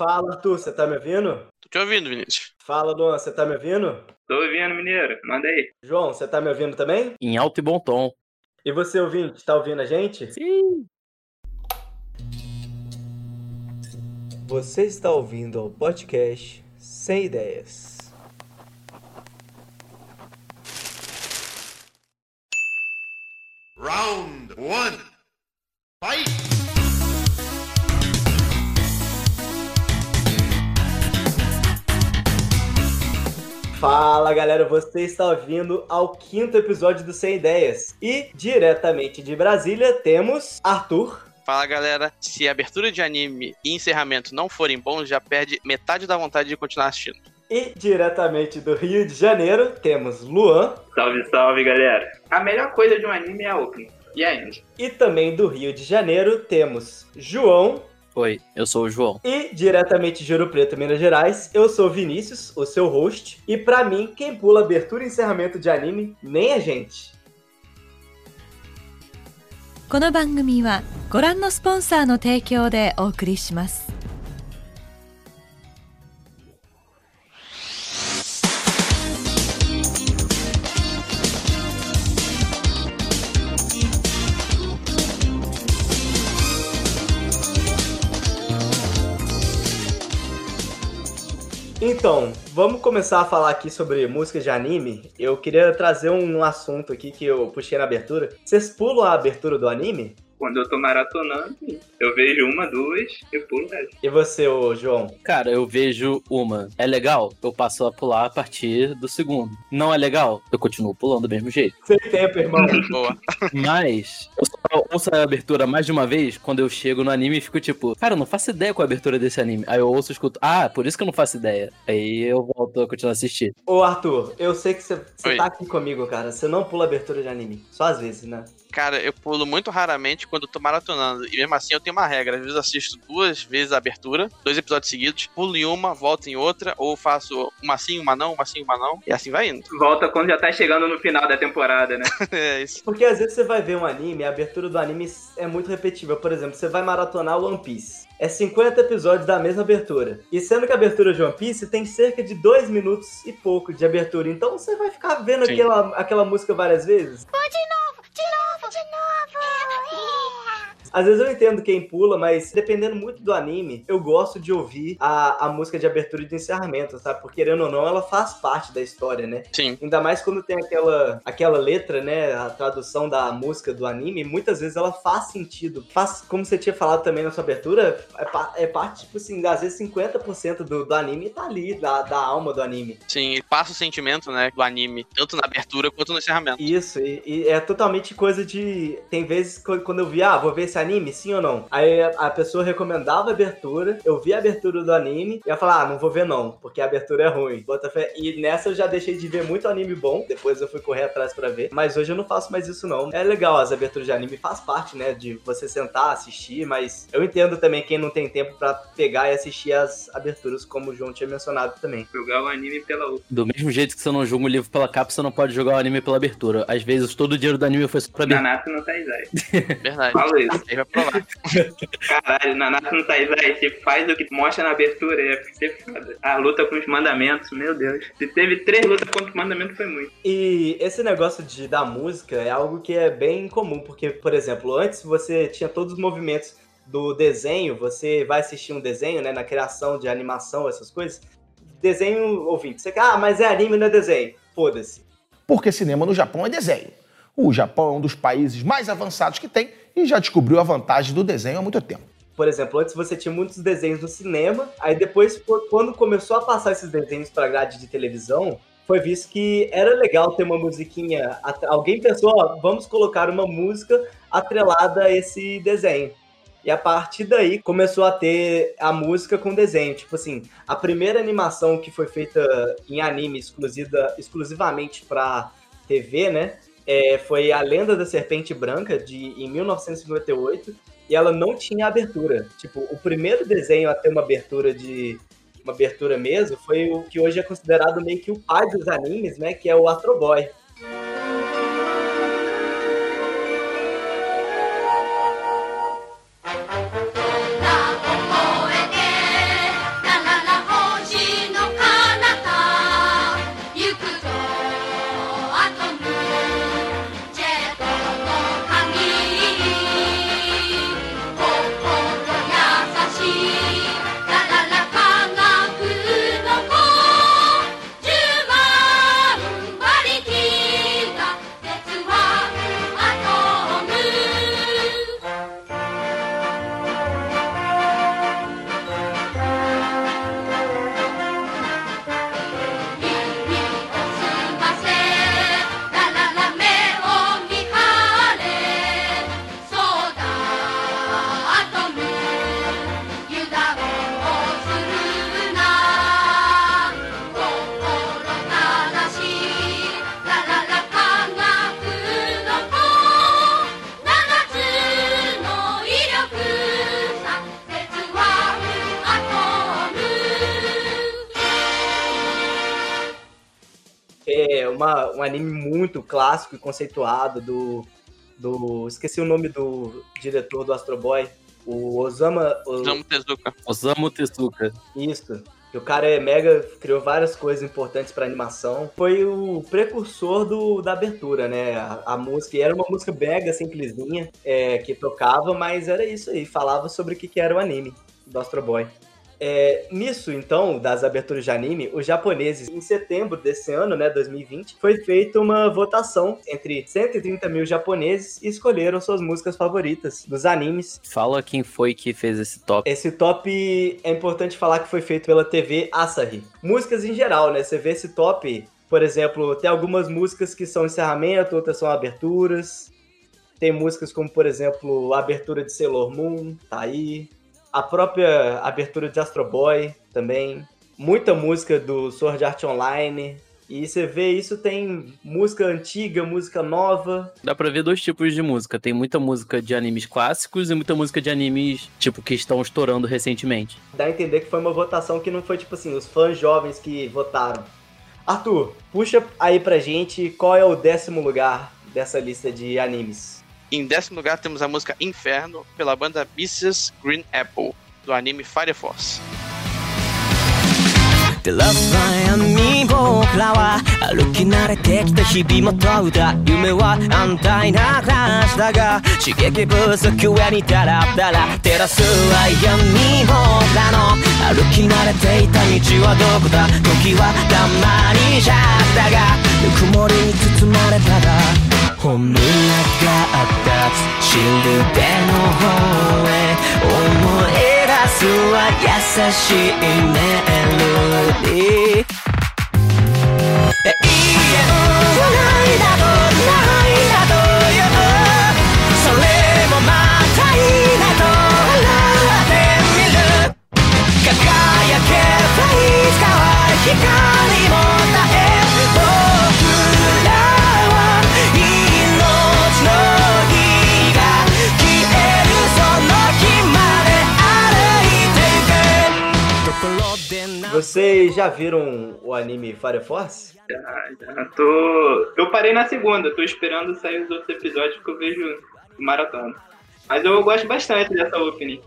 Fala, Arthur, você tá me ouvindo? Tô te ouvindo, Vinícius. Fala, Luan, você tá me ouvindo? Tô ouvindo, mineiro. Manda aí. João, você tá me ouvindo também? Em alto e bom tom. E você, ouvinte, tá ouvindo a gente? Sim. Você está ouvindo o podcast Sem Ideias. Round 1 Fala galera, você está ouvindo ao quinto episódio do Sem Ideias. E diretamente de Brasília temos Arthur. Fala galera, se a abertura de anime e encerramento não forem bons, já perde metade da vontade de continuar assistindo. E diretamente do Rio de Janeiro temos Luan. Salve, salve, galera. A melhor coisa de um anime é a opening. E ainda? E também do Rio de Janeiro temos João. Oi, eu sou o João. E diretamente de Ouro Preto, Minas Gerais, eu sou o Vinícius, o seu host. E pra mim, quem pula abertura e encerramento de anime nem a gente. この番組はご覧のスポンサーの提供でお送りします。 Então, vamos começar a falar aqui sobre música de anime. Eu queria trazer um assunto aqui que eu puxei na abertura. Vocês pulam a abertura do anime? Quando eu tô maratonando, eu vejo uma, duas, eu pulo resto. E você, ô João? Cara, eu vejo uma. É legal? Eu passo a pular a partir do segundo. Não é legal? Eu continuo pulando do mesmo jeito. Sem tempo, irmão. Boa. Mas eu só ouço a abertura mais de uma vez quando eu chego no anime e fico tipo, cara, eu não faço ideia qual é a abertura desse anime. Aí eu ouço e escuto, ah, por isso que eu não faço ideia. Aí eu volto a continuar a assistir. Ô Arthur, eu sei que você tá aqui comigo, cara. Você não pula abertura de anime. Só às vezes, né? Cara, eu pulo muito raramente quando eu tô maratonando. E mesmo assim eu tenho uma regra. Às vezes eu assisto duas vezes a abertura, dois episódios seguidos, pulo em uma, volto em outra, ou faço uma sim, uma não, uma sim, uma não. E assim vai indo. Volta quando já tá chegando no final da temporada, né? é isso. Porque às vezes você vai ver um anime, a abertura do anime é muito repetitiva. Por exemplo, você vai maratonar One Piece. É 50 episódios da mesma abertura. E sendo que a abertura de One Piece tem cerca de 2 minutos e pouco de abertura. Então você vai ficar vendo Sim. aquela, aquela música várias vezes. It's a. It's a. Às vezes eu entendo quem pula, mas dependendo muito do anime, eu gosto de ouvir a, a música de abertura e de encerramento, sabe? Porque querendo ou não, ela faz parte da história, né? Sim. Ainda mais quando tem aquela, aquela letra, né? A tradução da música do anime, muitas vezes ela faz sentido. Faz, como você tinha falado também na sua abertura, é, é parte, tipo assim, às vezes 50% do, do anime tá ali, da, da alma do anime. Sim, e passa o sentimento, né, do anime, tanto na abertura quanto no encerramento. Isso, e, e é totalmente coisa de. Tem vezes quando eu vi, ah, vou ver esse anime, sim ou não? Aí a, pessoa recomendava a abertura, eu vi a abertura do anime, e ia falar, ah, não vou ver não, porque a abertura é ruim. Bota fé. E nessa eu já deixei de ver muito anime bom, depois eu fui correr atrás pra ver, mas hoje eu não faço mais isso não. É legal, as aberturas de anime faz parte, né, de você sentar, assistir, mas eu entendo também quem não tem tempo pra pegar e assistir as aberturas, como o João tinha mencionado também. Jogar o anime pela outra. Do mesmo jeito que você não julga um livro pela capa, você não pode jogar o anime pela abertura. Às vezes todo o dinheiro do anime foi só pra. Nanatsu no Taizai. Verdade. Fala isso. Aí vai provar. Caralho, Nanatsu no Taizai, se faz o que mostra na abertura, é ser foda. A luta com os mandamentos, meu Deus. Se teve três lutas contra os mandamentos, foi muito. E esse negócio de da música é algo que é bem comum, porque, por exemplo, antes você tinha todos os movimentos do desenho, você vai assistir um desenho, né, na criação de animação, essas coisas. Desenho ouvinte, você ah, mas é anime, não é desenho. Foda-se. porque cinema no Japão é desenho. O Japão é um dos países mais avançados que tem e já descobriu a vantagem do desenho há muito tempo. Por exemplo, antes você tinha muitos desenhos no cinema, aí depois, qu- quando começou a passar esses desenhos pra grade de televisão, foi visto que era legal ter uma musiquinha. Alguém pensou, ó, vamos colocar uma música atrelada a esse desenho. E a partir daí começou a ter a música com desenho. Tipo assim, a primeira animação que foi feita em anime exclusiva, exclusivamente pra TV, né? É, foi A Lenda da Serpente Branca, de, em 1958 e ela não tinha abertura. Tipo, o primeiro desenho a ter uma abertura de uma abertura mesmo foi o que hoje é considerado meio que o pai dos animes, né, que é o Astro Boy. Uma, um anime muito clássico e conceituado do, do. Esqueci o nome do diretor do Astro Boy. O Osama. O, Osamu Tezuka. Osamu Tezuka. Isso. E o cara é mega, criou várias coisas importantes pra animação. Foi o precursor do, da abertura, né? A, a música, e era uma música mega simplesinha, é, que tocava, mas era isso aí, falava sobre o que, que era o anime do Astro Boy. É, nisso, então, das aberturas de anime, os japoneses, em setembro desse ano, né, 2020, foi feita uma votação entre 130 mil japoneses e escolheram suas músicas favoritas dos animes Fala quem foi que fez esse top. esse top é importante falar que foi feito pela TV Asahi. Músicas em geral, né? Você vê esse top, por exemplo, tem algumas músicas que são encerramento, outras são aberturas. Tem músicas como, por exemplo, a abertura de Sailor Moon, tá aí. A própria abertura de Astro Boy também. Muita música do Sword Art Online. E você vê isso, tem música antiga, música nova. Dá pra ver dois tipos de música. Tem muita música de animes clássicos e muita música de animes, tipo, que estão estourando recentemente. Dá a entender que foi uma votação que não foi tipo assim, os fãs jovens que votaram. Arthur, puxa aí pra gente qual é o décimo lugar dessa lista de animes. Em décimo lugar temos a música Inferno, pela banda Mrs. Green Apple, do anime Fire Force. The last line に僕らは歩き慣れてきた日々も問うた夢は安泰な暮らしだが刺激不足上にダラダラ照らすは闇僕らの歩き慣れていた道はどこだ時はたまにシャッだがぬくもりに包まれたら 本音があったシルベの方へ思い出すは優しいメロディー永遠ないだとないだというそれもまたいいなと笑ってみる輝けばいつかは光も絶え Vocês já viram o anime Fire Force? Já, já tô. Eu parei na segunda, tô esperando sair os outros episódios que eu vejo maratona. Mas eu gosto bastante dessa opening.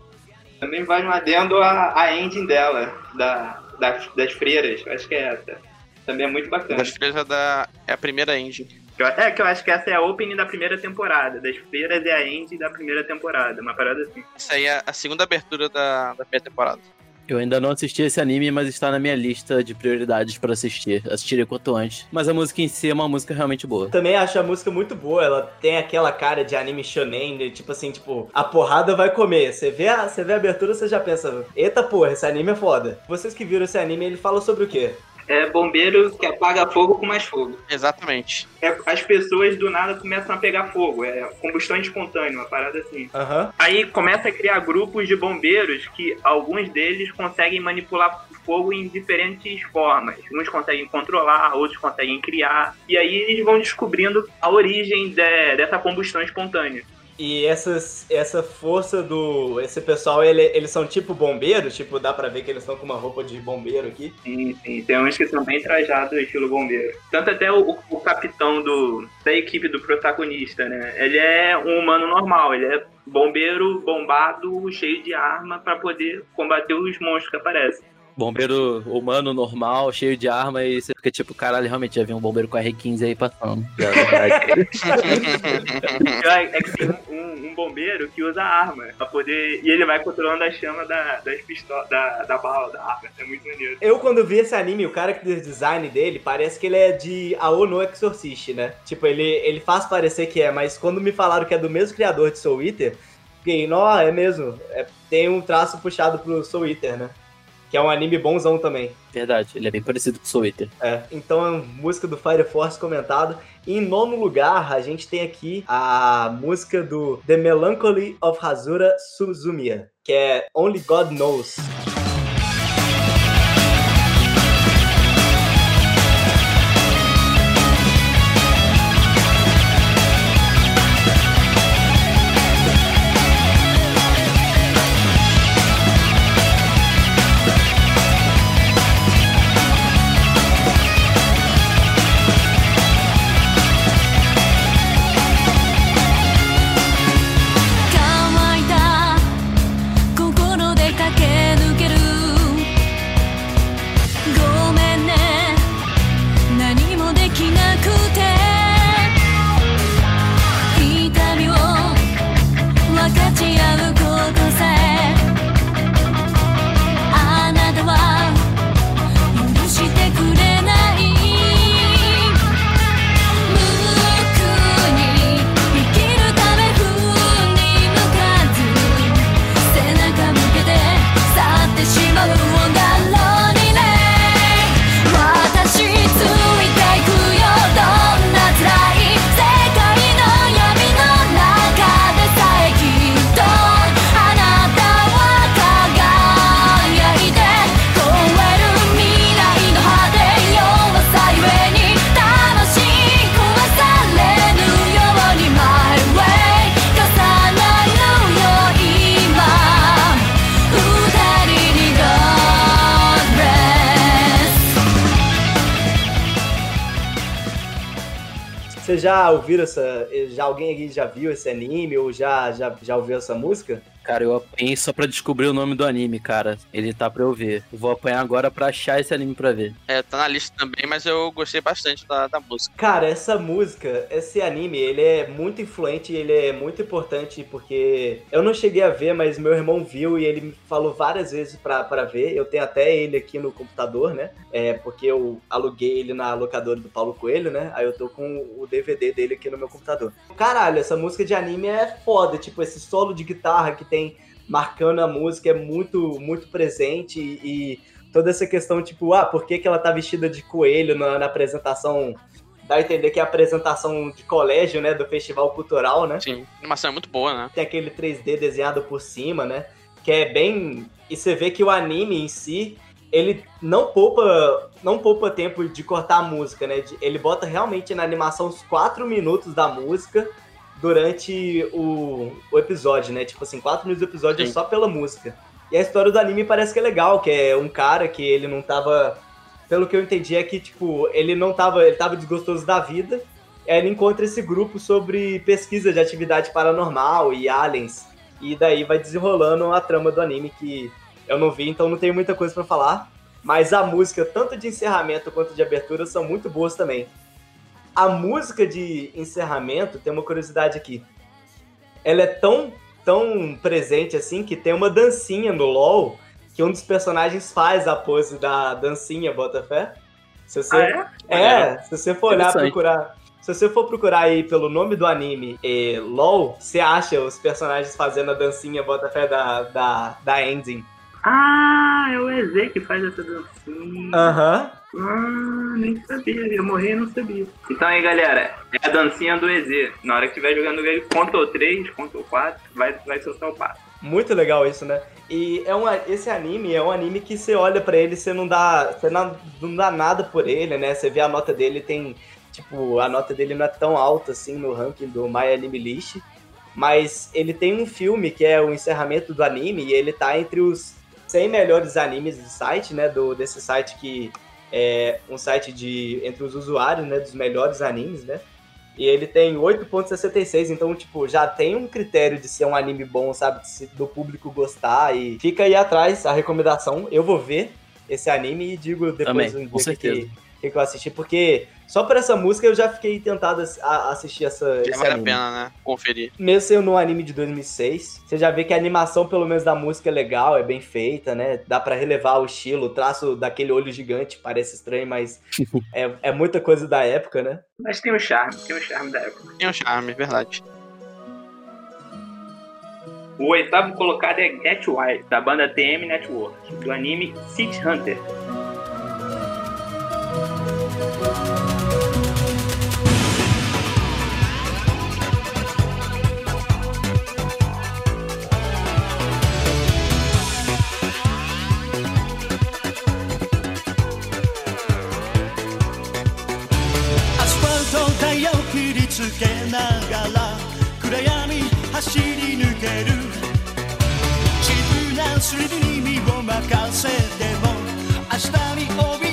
Também vai um adendo a, a ending dela, da, das, das freiras, eu acho que é essa. Também é muito bacana. Das freiras é, da, é a primeira engine. Eu- É que eu acho que essa é a opening da primeira temporada. Das freiras é a ending da primeira temporada, uma parada assim. Essa aí é a segunda abertura da, da primeira temporada. Eu ainda não assisti esse anime, mas está na minha lista de prioridades pra assistir. Assistirei quanto antes. Mas a música em si é uma música realmente boa. Também acho a música muito boa, ela tem aquela cara de anime shonen, de, tipo assim, tipo, a porrada vai comer. Você vê a, você vê a abertura, você já pensa, eita porra, esse anime é foda. Vocês que viram esse anime, ele fala sobre o quê? É bombeiro que apaga fogo com mais fogo. Exatamente. É, as pessoas do nada começam a pegar fogo. É combustão espontânea, uma parada assim. Aham. Aí começa a criar grupos de bombeiros que alguns deles conseguem manipular o fogo em diferentes formas. Uns conseguem controlar, outros conseguem criar. E aí eles vão descobrindo a origem de- dessa combustão espontânea. E essas, essa força do. Esse pessoal, ele- eles são tipo bombeiros? Tipo, dá pra ver que eles estão com uma roupa de bombeiro aqui. Sim, sim. Tem uns que são bem trajados estilo bombeiro. Tanto até o, o- capitão do, da equipe do protagonista, né? Ele é um humano normal, ele é bombeiro bombado, cheio de arma pra poder combater os monstros que aparecem. Bombeiro humano, normal, cheio de arma, e você fica tipo, caralho, realmente já vi um bombeiro com R15 aí passando. É, é que tem um, um bombeiro que usa arma pra poder. E ele vai controlando a chama da, das pistolas, da, da bala, da arma. É muito maneiro. Eu, quando vi esse anime, o cara que fez o design dele, parece que ele é de Ao no Exorcist, né? Tipo, ele, ele faz parecer que é, mas quando me falaram que é do mesmo criador de Soul Eater, fiquei, nó, é mesmo. É, tem um traço puxado pro Soul Eater, né? Que é um anime bonzão também. verdade, ele é bem parecido com o Soul Eater. É, então é música do Fire Force comentado. E em nono lugar, a gente tem aqui a música do The Melancholy of Hazura Suzumiya, que é Only God Knows. Já ouviram essa. Já alguém aqui já viu esse anime ou já, já, já ouviu essa música? Cara, eu apanhei só pra descobrir o nome do anime, cara. Ele tá pra eu ver. Eu vou apanhar agora pra achar esse anime pra ver. É, tá na lista também, mas eu gostei bastante da, da música. Cara, essa música, esse anime, ele é muito influente, ele é muito importante porque eu não cheguei a ver, mas meu irmão viu e ele me falou várias vezes pra, pra ver. Eu tenho até ele aqui no computador, né? É, porque eu aluguei ele na locadora do Paulo Coelho, né? Aí eu tô com o DVD dele aqui no meu computador. Caralho, essa música de anime é foda, tipo, esse solo de guitarra que tem marcando a música é muito, muito presente e toda essa questão, tipo, ah, por que, que ela tá vestida de coelho na, na apresentação? Dá a entender que é a apresentação de colégio, né? Do festival cultural, né? Sim, a animação é muito boa, né? Tem aquele 3D desenhado por cima, né? Que é bem. E você vê que o anime em si, ele não poupa, não poupa tempo de cortar a música, né? Ele bota realmente na animação os 4 minutos da música durante o, o episódio, né? Tipo assim, 4 minutos do episódio é Sim. só pela música. E a história do anime parece que é legal, que é um cara que ele não tava. Pelo que eu entendi, é que, tipo, ele não tava. Ele tava desgostoso da vida. Aí ele encontra esse grupo sobre pesquisa de atividade paranormal e aliens. E daí vai desenrolando a trama do anime que eu não vi, então não tenho muita coisa pra falar. Mas a música, tanto de encerramento quanto de abertura, são muito boas também. A música de encerramento, tem uma curiosidade aqui. Ela é tão, tão presente assim que tem uma dancinha no LoL que um dos personagens faz a pose da dancinha, Botafé. Se você, Ah, é? é, se você for olhar, procurar. Se você for procurar aí pelo nome do anime e LOL, você acha os personagens fazendo a dancinha Botafé da, da, da ending. Ah, é o EZ que faz essa dancinha. Aham. Ah, nem sabia. Eu morri e não sabia. Então aí, galera, é a dancinha do EZ. Na hora que estiver jogando ele, Ctrl 3, Ctrl 4, vai, vai soltar o passo. Muito legal isso, né? E é um, esse anime é um anime que você olha pra ele e você não dá, você não, não dá nada por ele, né? Você vê a nota dele, tem. Tipo, a nota dele não é tão alta assim no ranking do My Anime List. Mas ele tem um filme que é o encerramento do anime e ele tá entre os 100 melhores animes do site, né? Do, desse site que é um site de entre os usuários, né? Dos melhores animes, né? E ele tem 8.66, então, tipo, já tem um critério de ser um anime bom, sabe? Do público gostar. E fica aí atrás a recomendação. Eu vou ver esse anime e digo depois Também, um dia que, que eu assisti, porque só por essa música eu já fiquei tentado a, a assistir essa, Já esse vale a anime. pena, né? Conferir. Mesmo sendo um anime de 2006, você já vê que a animação, pelo menos da música, é legal, é bem feita, né? Dá pra relevar o estilo, o traço daquele olho gigante, parece estranho, mas é, é muita coisa da época, né? Mas tem um charme, tem um charme da época. Tem um charme, verdade. O oitavo colocado é Get Wild, da banda TM Network, do anime City Hunter. 切りつけながら暗闇走り抜ける。自分なスリルに身を任せても明日に怯え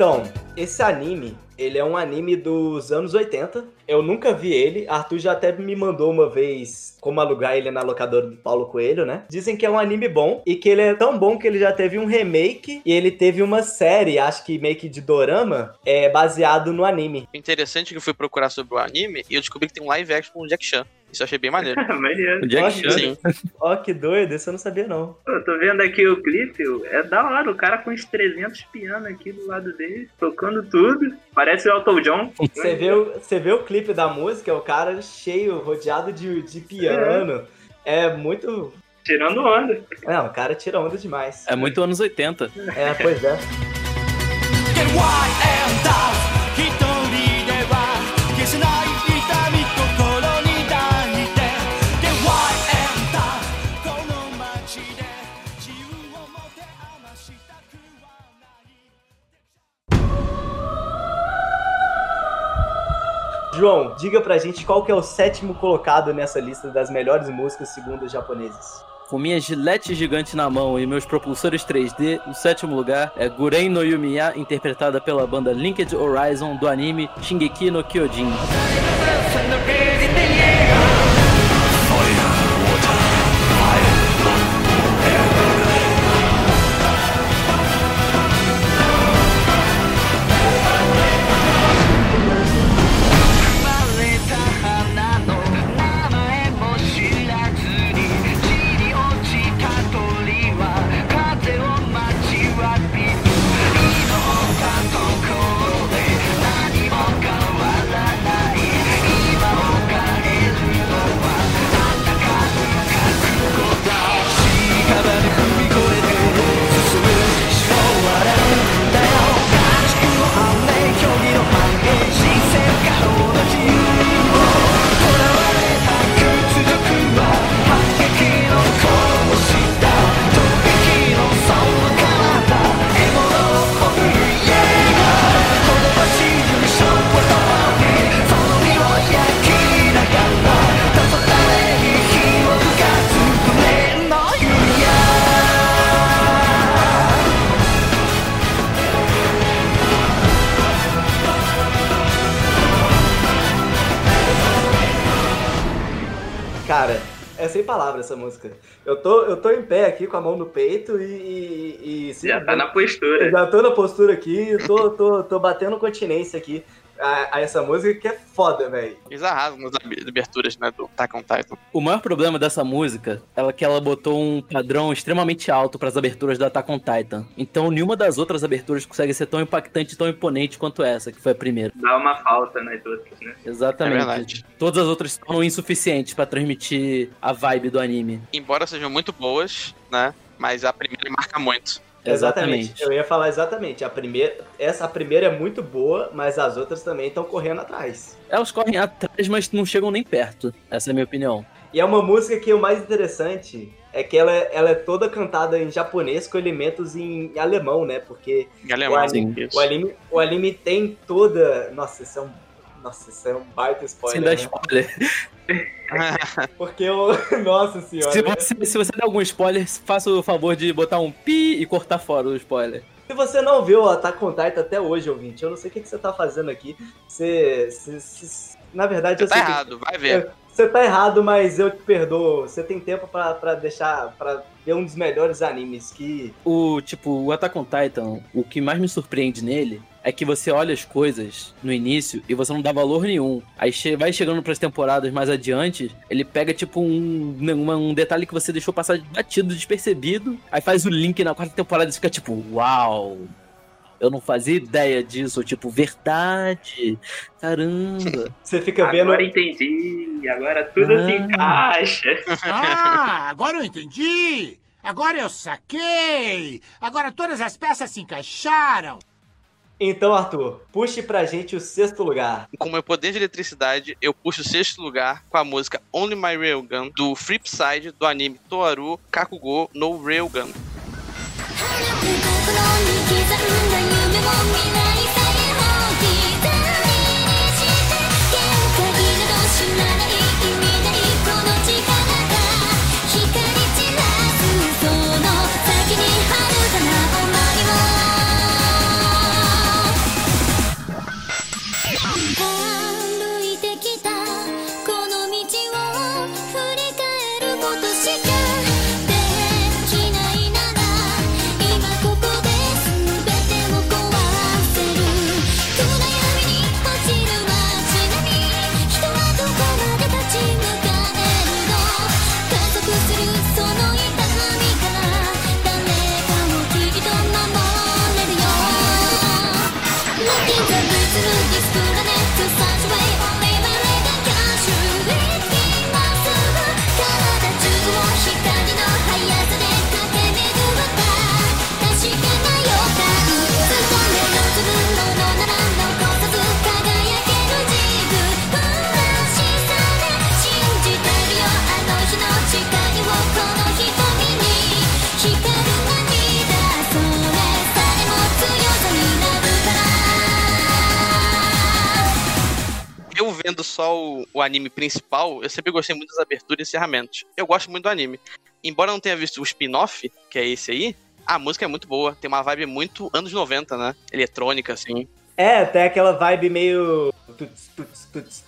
Então, esse anime, Ele é um anime dos anos 80. Eu nunca vi ele. Arthur já até me mandou uma vez como alugar ele na locadora do Paulo Coelho, né? Dizem que é um anime bom e que ele é tão bom que ele já teve um remake e ele teve uma série, acho que meio que de dorama, é baseado no anime. Interessante que eu fui procurar sobre o anime e eu descobri que tem um live action com o Jack Chan. Isso eu achei bem maneiro. Maneiro. O Jack Chan. Sim. Ó, que doido, isso eu não sabia não. Eu tô vendo aqui o clipe, é da hora, o cara com uns 300 pianos aqui do lado dele, tocando tudo. Parece o Elton John. Você vê, o- você vê o clipe da música, o cara cheio, rodeado de, de piano. É muito. Tirando onda. Não, o cara tira onda demais. É muito anos 80. É, pois é. João, diga pra gente qual que é o sétimo colocado nessa lista das melhores músicas segundo os japoneses. Com minha gilete gigante na mão e meus propulsores 3D, o sétimo lugar é Guren no Yumiya, interpretada pela banda Linked Horizon do anime Shingeki no Kyojin. É sem palavras essa música. Eu tô, eu tô em pé aqui com a mão no peito e. e, e Já tá na postura. já tô na postura aqui, tô, tô, tô batendo continência aqui a, a essa música que é foda, velho. Eles arrasam nas ab- aberturas, né, do Attack on Titan. O maior problema dessa música é que ela botou um padrão extremamente alto para as aberturas da Attack on Titan. Então nenhuma das outras aberturas consegue ser tão impactante, tão imponente quanto essa, que foi a primeira. Dá uma falta nas outras, né? Exatamente. É verdade. Todas as outras são insuficientes para transmitir a vibe do anime. Embora sejam muito boas, né, mas a primeira marca muito. Exatamente. Eu ia falar exatamente. A primeira, essa a primeira é muito boa, mas as outras também estão correndo atrás. Elas correm atrás, mas não chegam nem perto. Essa é a minha opinião. E é uma música que o mais interessante é que ela, é- ela é toda cantada em japonês com elementos em alemão, né? Porque Em alemão, o, anime, isso. o, anime, o anime tem toda. Nossa, isso é um. Nossa, isso é um baita Sem spoiler. dar né? spoiler. Porque o. Nossa senhora. Se você, se você der algum spoiler, faça o favor de botar um pi e cortar fora o spoiler. Se você não viu o Attack on Titan até hoje, ouvinte, eu não sei o que, que você tá fazendo aqui. Você. você- você- na verdade, Você eu tá sei que- errado, vai ver. Você tá errado, mas eu te perdoo. Você tem tempo pra deixar. pra ver um dos melhores animes que. O tipo, o Attack on Titan, o que mais me surpreende nele é que você olha as coisas no início e você não dá valor nenhum. Aí vai chegando pras temporadas mais adiante, ele pega tipo um, uma- um detalhe que você deixou passar batido, despercebido, aí faz o link na quarta temporada e fica tipo, uau! Eu não fazia ideia disso, tipo, verdade. Caramba. Você fica vendo. Agora entendi. Agora tudo se Ah. encaixa. Ah, agora eu entendi! Agora eu saquei! Agora todas as peças se encaixaram! Então, Arthur, puxe pra gente o sexto lugar. Com meu poder de eletricidade, eu puxo o sexto lugar com a música Only My Railgun do Flipside do anime Toaru Kakugo no Railgun. 心に刻んだ夢も未来 vendo só o, o anime principal, eu sempre gostei muito das aberturas e encerramentos. Eu gosto muito do anime. Embora eu não tenha visto o spin-off, que é esse aí, a música é muito boa. Tem uma vibe muito anos 90, né? Eletrônica, assim. É, tem aquela vibe meio. tuts, tuts, tuts.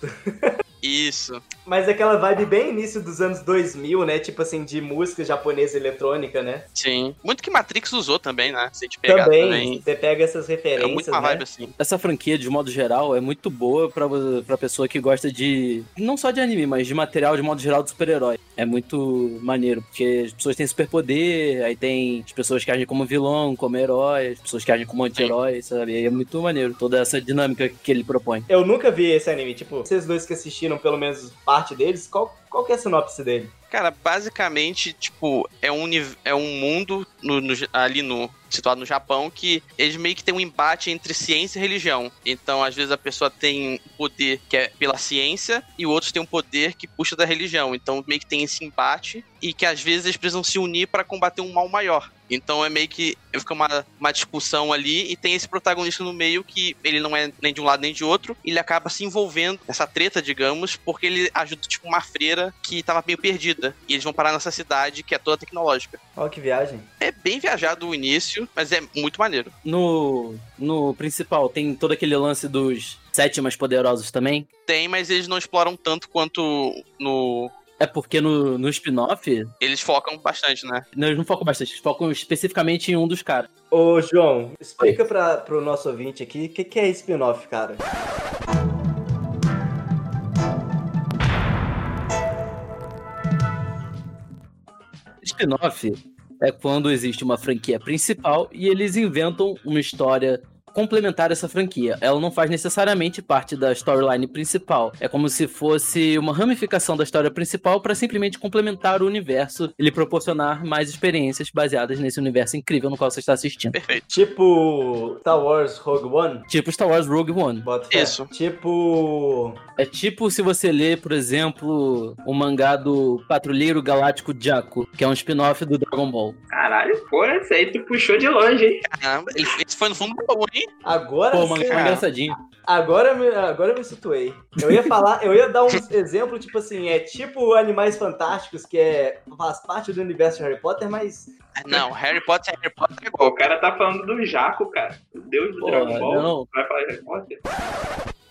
Isso. Mas aquela vibe bem início dos anos 2000, né? Tipo assim, de música japonesa eletrônica, né? Sim. Muito que Matrix usou também, né? Se a gente pegar também, também. você pega essas É referências, muito uma né? vibe assim. Essa franquia, de modo geral, é muito boa pra, pra pessoa que gosta de. Não só de anime, mas de material de modo geral de super-herói. É muito maneiro, porque as pessoas têm superpoder, aí tem as pessoas que agem como vilão, como herói, as pessoas que agem como anti-herói, sabe? E é muito maneiro toda essa dinâmica que ele propõe. Eu nunca vi esse anime, tipo, vocês dois que assistiram pelo menos parte deles, qual, qual que é a sinopse dele? Cara, basicamente, tipo, é um, é um mundo no- no- ali no. situado no Japão que eles meio que tem um embate entre ciência e religião. Então, às vezes, a pessoa tem um poder que é pela ciência e o outro tem um poder que puxa da religião. Então, meio que tem esse embate e que às vezes eles precisam se unir para combater um mal maior. Então é meio que fica uma, uma discussão ali e tem esse protagonista no meio que ele não é nem de um lado nem de outro, ele acaba se envolvendo nessa treta, digamos, porque ele ajuda tipo uma freira que tava meio perdida. E eles vão parar nessa cidade que é toda tecnológica. Ó, que viagem. É bem viajado o início, mas é muito maneiro. No, no principal, tem todo aquele lance dos sete mais poderosos também. Tem, mas eles não exploram tanto quanto no. É porque no, no spin-off, Eles focam bastante, né? não, eles não focam bastante, eles focam especificamente em um dos caras. Ô, João, explica pra, pro nosso ouvinte aqui o que, que é spin-off, cara. Spin-off é quando existe uma franquia principal e eles inventam uma história complementar essa franquia. Ela não faz necessariamente parte da storyline principal. É como se fosse uma ramificação da história principal para simplesmente complementar o universo e lhe proporcionar mais experiências baseadas nesse universo incrível no qual você está assistindo. Perfeito. Tipo Star Wars Rogue One? Tipo Star Wars Rogue One. Bota. Isso. Tipo. É tipo se você lê, por exemplo, o mangá do Patrulheiro Galáctico Jaco, que é um spin-off do Dragon Ball. Caralho, pô, esse aí tu puxou de longe, hein? Caramba, ele esse foi no fundo bom, hein? Agora Pô, o mangá você- é engraçadinho. Agora, eu me- agora eu me situei. Eu ia falar, eu ia dar um exemplo, tipo assim, é tipo Animais Fantásticos, que é, faz parte do universo de Harry Potter, mas. Não, Harry Potter é Harry Potter é Pô, o cara tá falando do Jaco, cara. Deus do Pô, Dragon Ball. não. Vai falar de Harry Potter?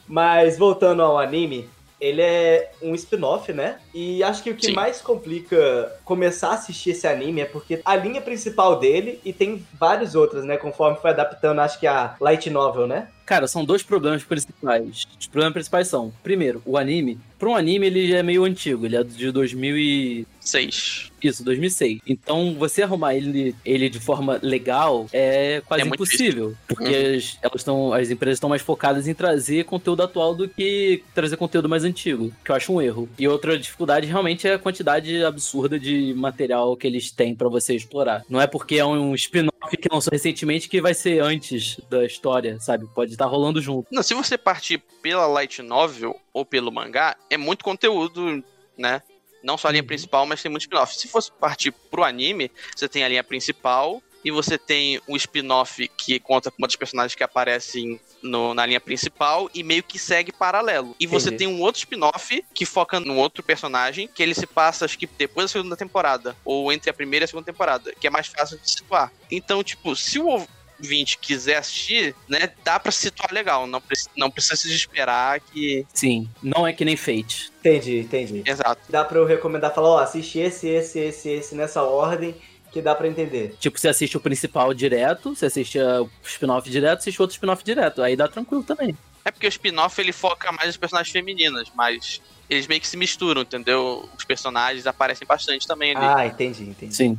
Mas voltando ao anime, ele é um spin-off, né? E acho que o que Sim. mais complica começar a assistir esse anime é porque a linha principal dele, e tem vários outros, né? Conforme foi adaptando, acho que a Light Novel, né? Cara, são dois problemas principais. Os problemas principais são, primeiro, o anime. Para um anime, ele é meio antigo. Ele é de 2000 e... Seis. Isso, 2006. Então, você arrumar ele, ele de forma legal é quase É impossível. Porque Uhum. as, elas estão, as empresas estão mais focadas em trazer conteúdo atual do que trazer conteúdo mais antigo, que eu acho um erro. E outra dificuldade realmente é a quantidade absurda de material que eles têm pra você explorar. Não é porque é um spin-off que lançou recentemente que vai ser antes da história, sabe? Pode estar rolando junto. Não, se você partir pela light novel ou pelo mangá, é muito conteúdo, né? Não só a linha principal, mas tem muito spin-off. Se fosse partir pro anime, você tem a linha principal e você tem o spin-off que conta com dos personagens que aparecem no- na linha principal e meio que segue paralelo. E você Entendi. tem um outro spin-off que foca num outro personagem que ele se passa, acho que depois da segunda temporada, ou entre a primeira e a segunda temporada, que é mais fácil de situar. Então, tipo, se o ouvinte quiser assistir, né, dá pra se situar legal. Não, preci- não precisa se desesperar que. Sim, não é que nem Fate. Entendi, entendi. Exato. Dá pra eu recomendar, falar, ó, assiste esse, esse, esse, esse nessa ordem, que dá pra entender. Tipo, você assiste o principal direto, você assiste uh, o spin-off direto, assiste outro spin-off direto. Aí dá tranquilo também. É porque o spin-off ele foca mais nas personagens femininas, mas eles meio que se misturam, entendeu? Os personagens aparecem bastante também ali. Ah, entendi, entendi. Sim.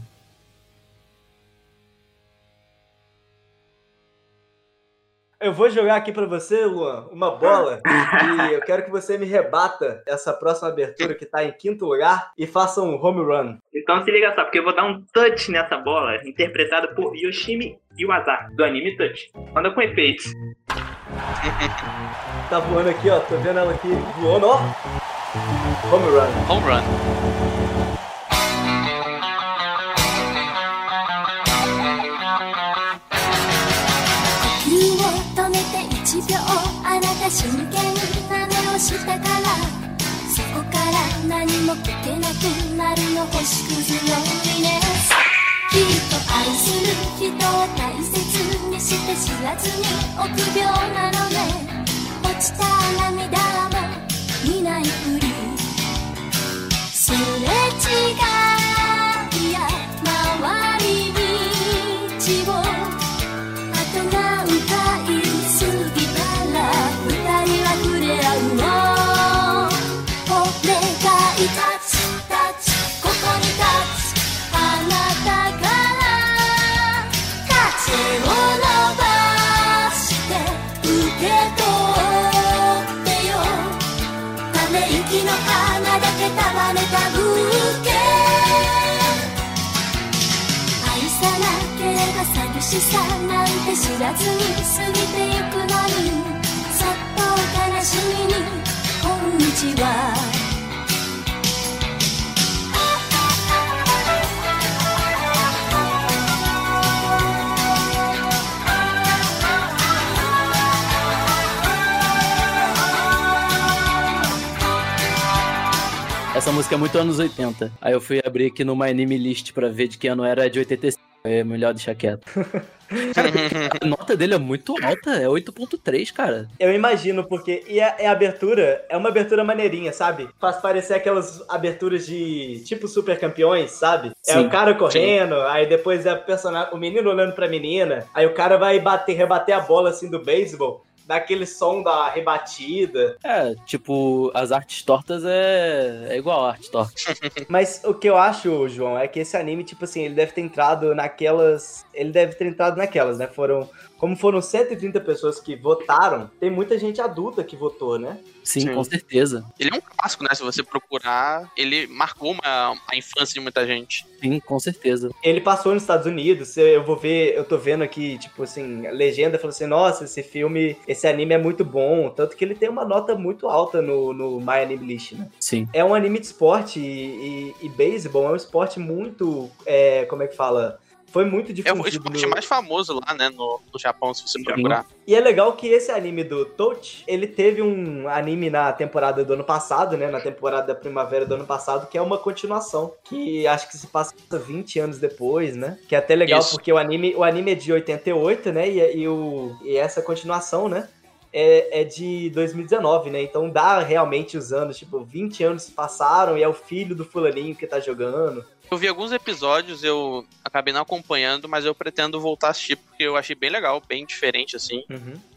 Eu vou jogar aqui pra você, Luan, uma bola e eu quero que você me rebata essa próxima abertura que tá em quinto lugar e faça um home run. Então se liga só, porque eu vou dar um touch nessa bola, interpretado por Yoshimi Iwasa, do anime Touch. Manda com efeitos. Tá voando aqui, ó, tô vendo ela aqui voando, ó. Home run. Home run. も聞けなくなるの星屑のリネスきっと愛する人を大切にして知らずに臆病なのね。落ちた涙も見ないふり。すれ違いて知らずに過ぎてゆくのにそっと悲しみにこんにちは「 Essa música é muito anos 80. Aí eu fui abrir aqui no My Anime List pra ver de que ano era, é de 85. É melhor deixar quieto. Cara, a nota dele é muito alta, é 8.3, cara. Eu imagino, porque. E a, e a abertura é uma abertura maneirinha, sabe? Faz parecer aquelas aberturas de tipo super campeões, sabe? É Sim, o cara correndo, aí depois é o personagem, o menino olhando pra menina, aí o cara vai bater, rebater a bola assim do beisebol. Dá aquele som da rebatida. É, tipo, as artes tortas é, é igual a arte torta. Mas o que eu acho, João, é que esse anime, tipo assim, ele deve ter entrado naquelas. Ele deve ter entrado naquelas, né? Foram. Como foram 130 pessoas que votaram, tem muita gente adulta que votou, né? Sim, Sim. com certeza. Ele é um clássico, né? Se você procurar, ele marcou uma, a infância de muita gente. Sim, com certeza. Ele passou nos Estados Unidos, eu vou ver, eu tô vendo aqui, tipo assim, a legenda falou assim, nossa, esse filme, esse anime é muito bom, tanto que ele tem uma nota muito alta no, no My Anime List, né? Sim. É um anime de esporte e, e, e beisebol é um esporte muito, é, como é que fala? Foi muito É o esporte no- mais famoso lá, né? No, no Japão, se você procurar. E é legal que esse anime do Touch, ele teve um anime na temporada do ano passado, né? Na temporada da primavera do ano passado, que é uma continuação. Que acho que se passa 20 anos depois, né? Que é até legal Isso. porque o anime, o anime é de 88, né? E, e, o, e essa continuação, né? É, é de 2019, né? Então dá realmente os anos, tipo, 20 anos passaram e é o filho do fulaninho que tá jogando. Eu vi alguns episódios, eu acabei não acompanhando, mas eu pretendo voltar a assistir, porque eu achei bem legal, bem diferente, assim.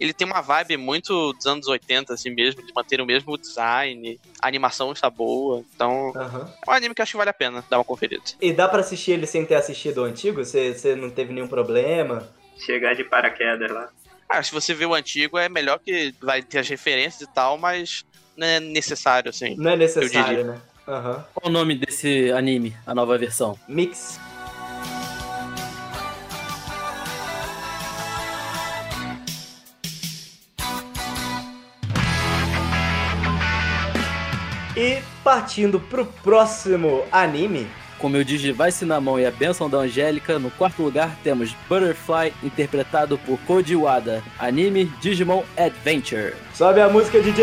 Ele tem uma vibe muito dos anos 80, assim mesmo, de manter o mesmo design, a animação está boa, então Aham. é um anime que eu acho que vale a pena dar uma conferida. E dá pra assistir ele sem ter assistido o antigo? Você você não teve nenhum problema? Chegar de paraquedas lá. Ah, se você vê o antigo, é melhor que vai ter as referências e tal, mas não é necessário, assim. Não é necessário, né? Aham. Qual o nome desse anime, a nova versão? Mix. E partindo pro próximo anime, Com meu Digivice na mão e a benção da Angélica, no quarto lugar temos Butterfly, interpretado por Koji Wada, anime Digimon Adventure. sobe a música DJ.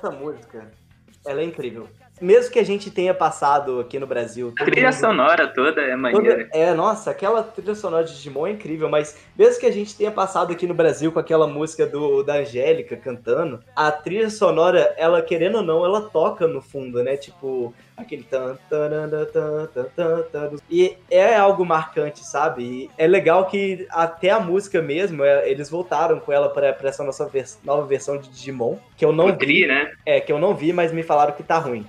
essa música, ela é incrível. mesmo que a gente tenha passado aqui no Brasil. A trilha mundo- sonora toda é maneira. Toda- é, nossa, aquela trilha sonora de Digimon é incrível, mas mesmo que a gente tenha passado aqui no Brasil com aquela música do, da Angélica cantando, a trilha sonora, ela querendo ou não, ela toca no fundo, né? Tipo, aquele tan, tarana, tan, tan, tan, tan. E é algo marcante, sabe? E é legal que até a música mesmo, é, eles voltaram com ela pra, pra essa nossa vers- nova versão de Digimon, que eu não O vi. Né? É, que eu não vi, mas me falaram que tá ruim.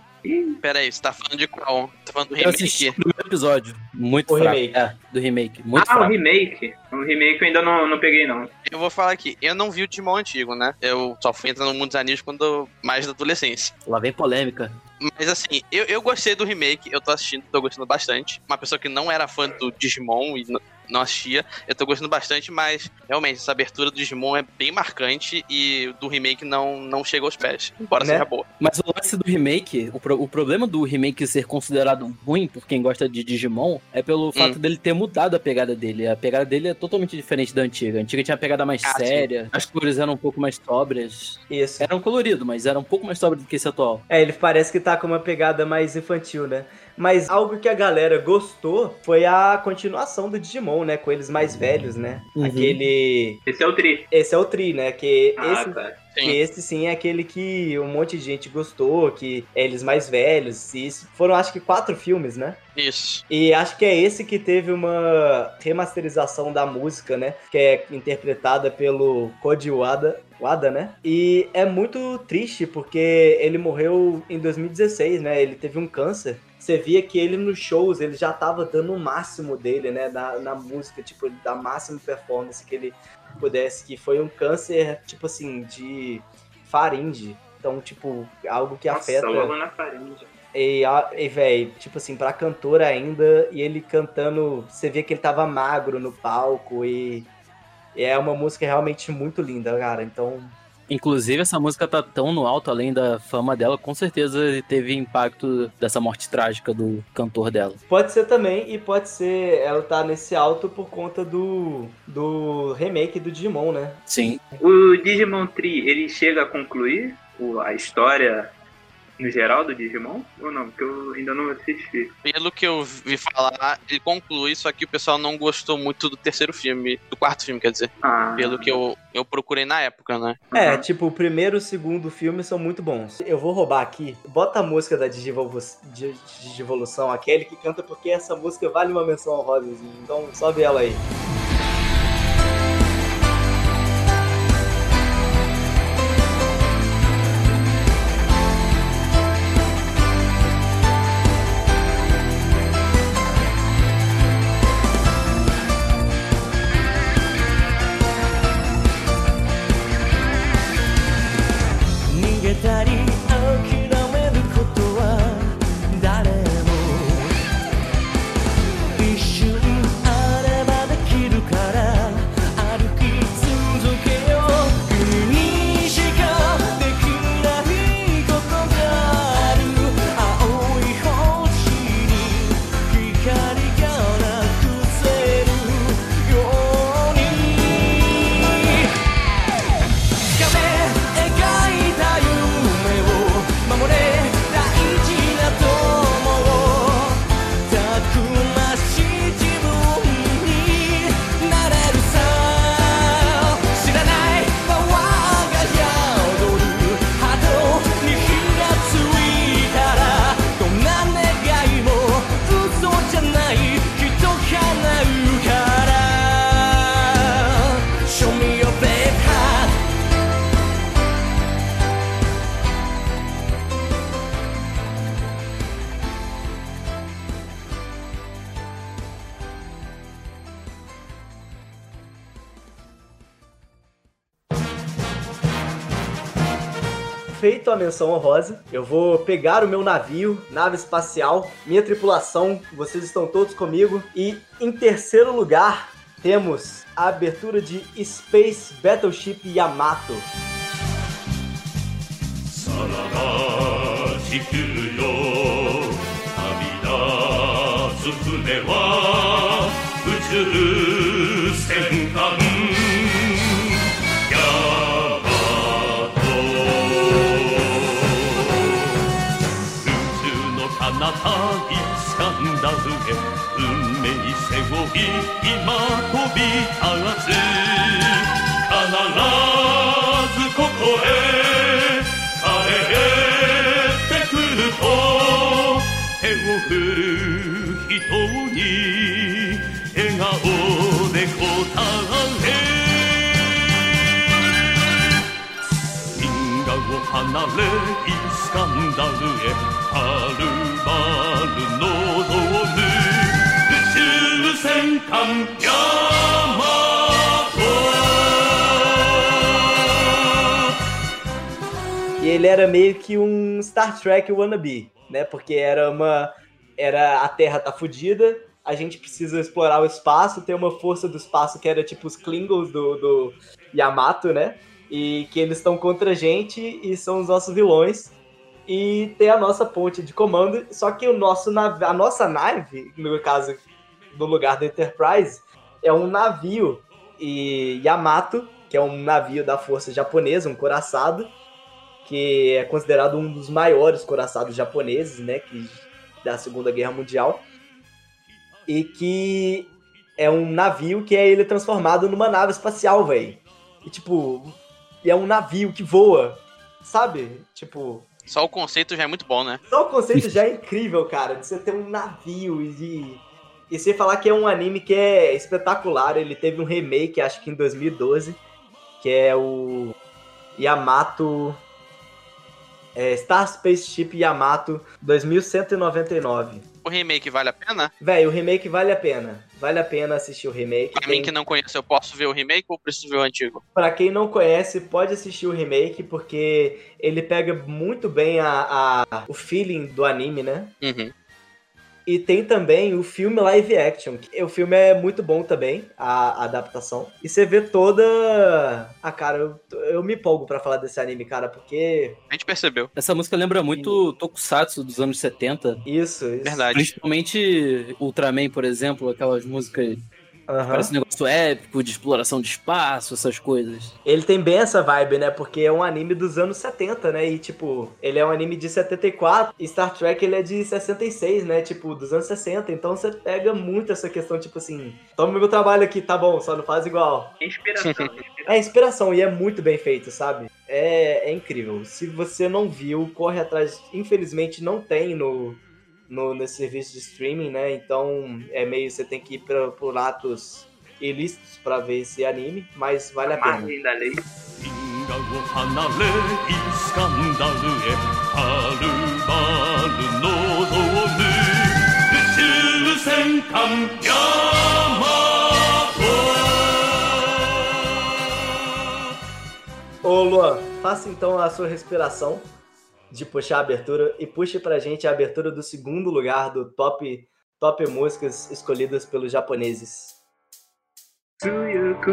Pera aí, você tá falando de qual? Tá falando do Eu assisti remake? o primeiro episódio. Muito O fraco. remake. É, do remake. Muito ah, o fraco. remake. O remake eu ainda não, não peguei, não. Eu vou falar aqui, eu não vi o Digimon antigo, né? Eu só fui entrar no mundo dos animes quando mais da adolescência. Lá vem polêmica. Mas assim, eu, eu gostei do remake, eu tô assistindo, tô gostando bastante. Uma pessoa que não era fã do Digimon e não assistia, eu tô gostando bastante, mas realmente essa abertura do Digimon é bem marcante e do remake não, não chega aos pés, embora Né? seja boa. Mas o lance do remake, o, pro- o problema do remake ser considerado ruim por quem gosta de Digimon é pelo fato dele ter mudado a pegada dele. A pegada dele é totalmente diferente da antiga. A antiga tinha a pegada mais Ah, sim. séria, as cores eram um pouco mais sóbrias. Isso. Eram colorido, mas era um pouco mais sóbrio do que esse atual. É, ele parece que tá com uma pegada mais infantil, né? Mas algo que a galera gostou foi a continuação do Digimon, né? Com eles mais velhos, né? Uhum. Aquele. Esse é o Tri. Esse é o Tri, né? Que Ah, esse, tá. que Sim. esse sim é aquele que um monte de gente gostou, que é eles mais velhos. E isso foram, acho que, quatro filmes, né? Isso. E acho que é esse que teve uma remasterização da música, né? Que é interpretada pelo Koji Wada, Wada, né? E é muito triste porque ele morreu em 2016, né? Ele teve um câncer. Você via que ele nos shows, ele já tava dando o máximo dele, né? Na, na música, tipo, da máxima performance que ele pudesse. Que foi um câncer, tipo assim, de faringe. Então, tipo, algo que Nossa, afeta... logo na faringe. E, e velho, tipo assim, pra cantor ainda, e ele cantando, você vê que ele tava magro no palco, e, e é uma música realmente muito linda, cara. Então, Inclusive, essa música tá tão no alto, além da fama dela, com certeza teve impacto dessa morte trágica do cantor dela. pode ser também, e pode ser, ela tá nesse alto por conta do, do remake do Digimon, né? Sim. O Digimon Tree, ele chega a concluir a história no geral do Digimon? Ou não? Porque eu ainda não assisti. Pelo que eu vi falar, ele conclui, só que o pessoal não gostou muito do terceiro filme, do quarto filme, quer dizer. Ah, Pelo que eu, eu procurei na época, né? É, Uhum. tipo, o primeiro e o segundo filme são muito bons. Eu vou roubar aqui, bota a música da Digivolu- Di- Digivolução, aquele que canta, porque essa música vale uma menção honrosa, assim. então sobe ela aí.「menção honrosa, eu vou pegar o meu navio, nave espacial, minha tripulação, vocês estão todos comigo. E em terceiro lugar, temos a abertura de Space Battleship Yamato. さなたに掴んだ上運命背負い今飛び立つ。必ずここへ。帰ってくると手を振る人に笑顔で答え。因果を離れイスカンダルへは E ele era meio que um Star Trek wannabe, né? Porque era uma. Era a Terra tá fudida, a gente precisa explorar o espaço, tem uma força do espaço que era tipo os Klingons do, do Yamato, né? E que eles estão contra a gente e são os nossos vilões. E tem a nossa ponte de comando, só que o nosso a nossa nave, no caso, no lugar do Enterprise, é um navio e Yamato, que é um navio da força japonesa, um coraçado, que é considerado um dos maiores coraçados japoneses, né, que da Segunda Guerra Mundial, e que é um navio que é ele transformado numa nave espacial, velho. E tipo, é um navio que voa, sabe? Tipo, Só o conceito já é muito bom, né? só o conceito já é incrível, cara, de você ter um navio e de... E sem falar que é um anime que é espetacular, ele teve um remake, acho que em 2012, que é o Yamato... É Star Spaceship Yamato 2199. O remake vale a pena? Véi, o remake vale a pena. Vale a pena assistir o remake. Pra Tem- mim que não conheço, eu posso ver o remake ou preciso ver o antigo? Pra quem não conhece, pode assistir o remake, porque ele pega muito bem a, a- o feeling do anime, né? Uhum. E tem também o filme live action. que O filme é muito bom também, a, a adaptação. E você vê toda. Ah, cara, eu, eu me empolgo pra falar desse anime, cara, porque. A gente percebeu. Essa música lembra muito Tokusatsu dos anos 70. Isso, isso. Verdade. Principalmente Ultraman, por exemplo, aquelas músicas. Aham. Parece um negócio épico, de exploração de espaço, essas coisas. Ele tem bem essa vibe, né? Porque é um anime dos anos 70, né? E, tipo, ele é um anime de 74 e Star Trek ele é de 66, né? Tipo, dos anos 60. Então você pega muito essa questão, tipo assim, toma meu trabalho aqui, tá bom, só não faz igual. Inspiração. É inspiração e é muito bem feito, sabe? É, é incrível. Se você não viu, corre atrás. Infelizmente não tem no, no, nesse serviço de streaming, né? Então é meio você tem que ir pra, por atos ilícitos para ver esse anime, mas vale a, a pena. Da lei. Ô Luan, faça então a sua respiração de puxar a abertura e puxe pra gente a abertura do segundo lugar do top, top músicas escolhidas pelos japoneses. Tsuyoku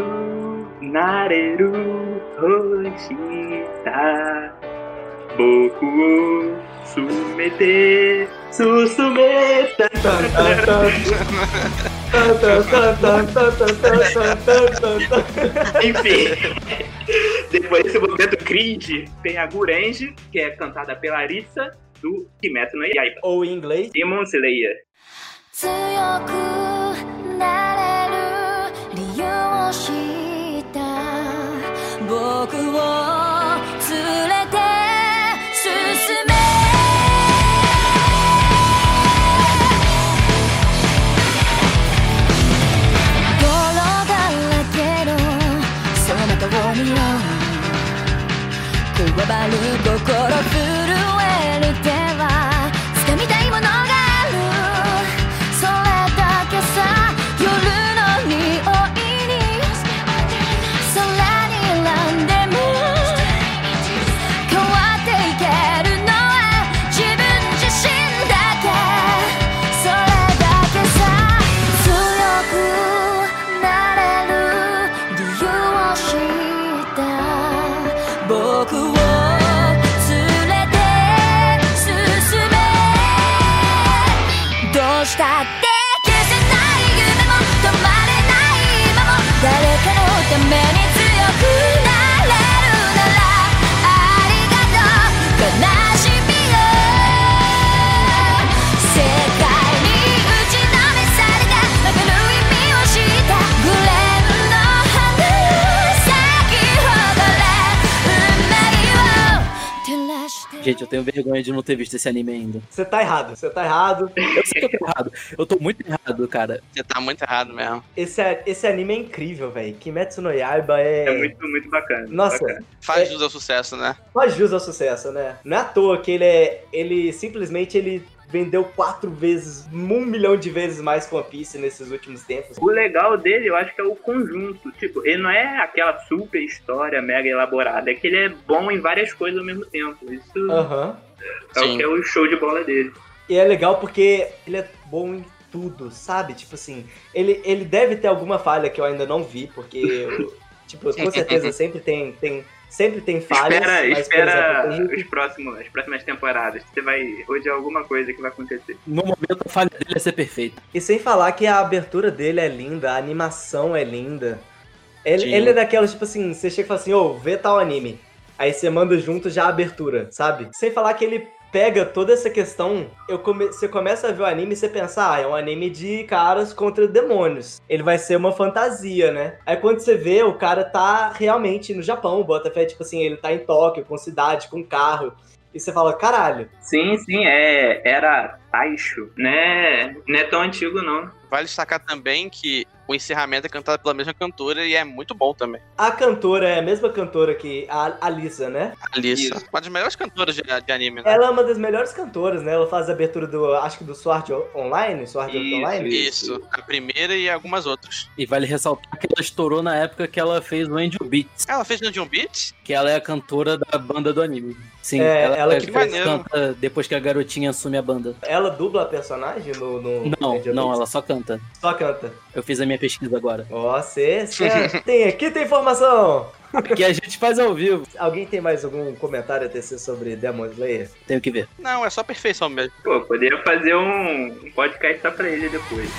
nareru hoshita Boku o sumete さ僕を進めて進めた Enfim, depois desse momento cringe, tem a Gurenji, que é cantada pela Arisa, do Kimetsu no Yaiba. Ou em inglês, Demon Slayer. 強くなれる理由を知った僕を る心 Gente, eu tenho vergonha de não ter visto esse anime ainda. Você tá errado, você tá errado. Eu sei que eu tô errado. Eu tô muito errado, cara. Você tá muito errado mesmo. Esse, esse anime é incrível, velho. Kimetsu no Yaiba é... É muito, muito bacana. Nossa, bacana. Faz jus ao sucesso, né? faz jus ao sucesso, né? Não é à toa que ele é... Ele simplesmente, ele vendeu quatro vezes, um milhão de vezes mais que One Piece nesses últimos tempos. O legal dele, eu acho que é o conjunto. Tipo, ele não é aquela super história mega elaborada. É que ele é bom em várias coisas ao mesmo tempo. Isso Aham. é Sim. o que é o show de bola dele. E é legal porque ele é bom em tudo, sabe? Tipo assim, ele, ele deve ter alguma falha que eu ainda não vi, porque, eu, tipo, com certeza sempre tem, tem, sempre tem falhas. espera espera exemplo, os próximos, as próximas temporadas. Você vai odiar alguma coisa que vai acontecer. No momento, a falha dele é ser perfeita. E sem falar que a abertura dele é linda, a animação é linda. Ele, ele é daquelas, tipo assim, você chega e fala assim, ô, vê tal anime. Aí você manda junto já a abertura, sabe? Sem falar que ele pega toda essa questão, eu come... você começa a ver o anime e você pensa, ah, é um anime de caras contra demônios. Ele vai ser uma fantasia, né? Aí quando você vê, o cara tá realmente no Japão, bota fé, tipo assim, ele tá em Tóquio, com cidade, com carro. E você fala, caralho, Sim, sim, é, era Taisho, né? Não é tão antigo, não. Vale destacar também que o encerramento é cantado pela mesma cantora e é muito bom também. a cantora é a mesma cantora que a Alisa, né? A Lisa. Isso. Uma das melhores cantoras de, de anime, né? Ela é uma das melhores cantoras, né? Ela faz a abertura do, acho que do Sword Online, Sword Isso, Online. Isso, a primeira e algumas outras. E vale ressaltar que ela estourou na época que ela fez o Angel Beats, Ela fez no John Beat? que ela é a cantora da banda do anime. Sim, É, ela, ela é que que canta depois que a garotinha assume a banda. Ela dubla a personagem no. no Não, não, ela só canta. só canta. Eu fiz a minha pesquisa agora. Ó, você tem aqui tem informação. Que a gente faz ao vivo. Alguém tem mais algum comentário a tecer sobre Demon Slayer? Tenho que ver. Não, é só perfeição mesmo. Pô, poderia fazer um um podcast só pra ele depois.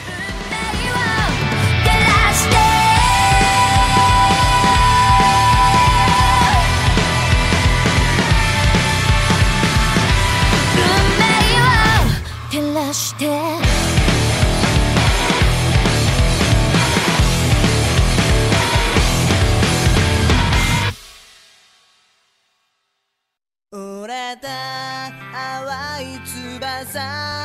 かして。淡い翼。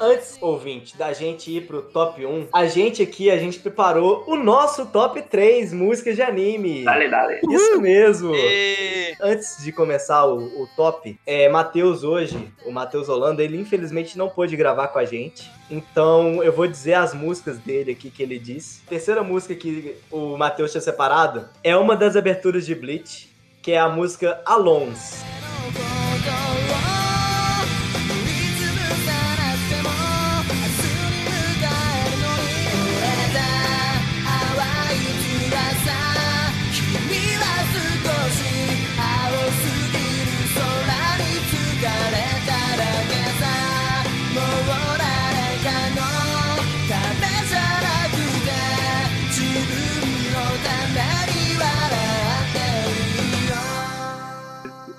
Antes, ouvinte, da gente ir pro top 1, a gente aqui, a gente preparou o nosso top 3 músicas de anime. Dale, dale. Isso mesmo. E... Antes de começar o, o top, é, Matheus hoje, o Matheus Holanda, ele infelizmente não pôde gravar com a gente. Então eu vou dizer as músicas dele aqui que ele disse. A terceira música que o Matheus tinha separado é uma das aberturas de Bleach, que é a música Alons.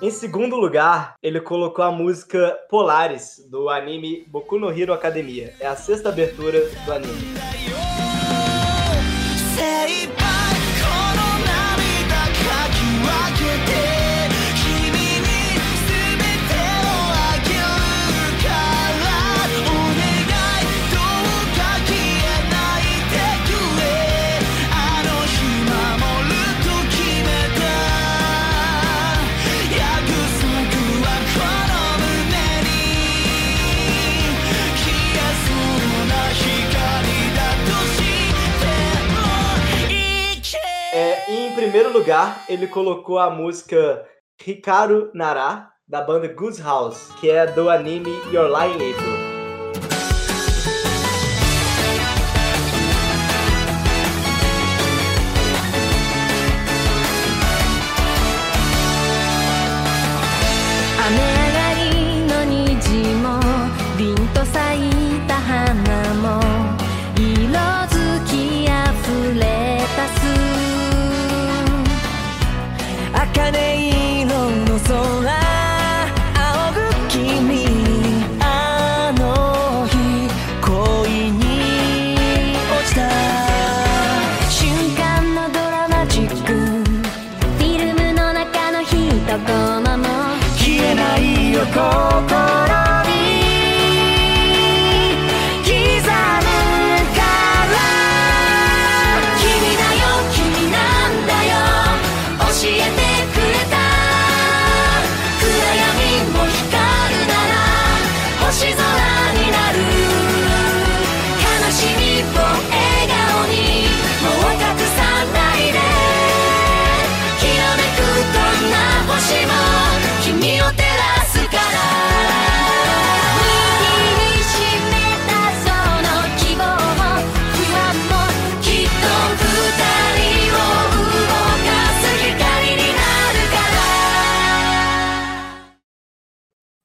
Em segundo lugar, ele colocou a música Polaris, do anime Boku no Hero Academia. É a sexta abertura do anime. Ele colocou a música Hikaru Nara, da banda Goose House, que é do anime Your Lie in April.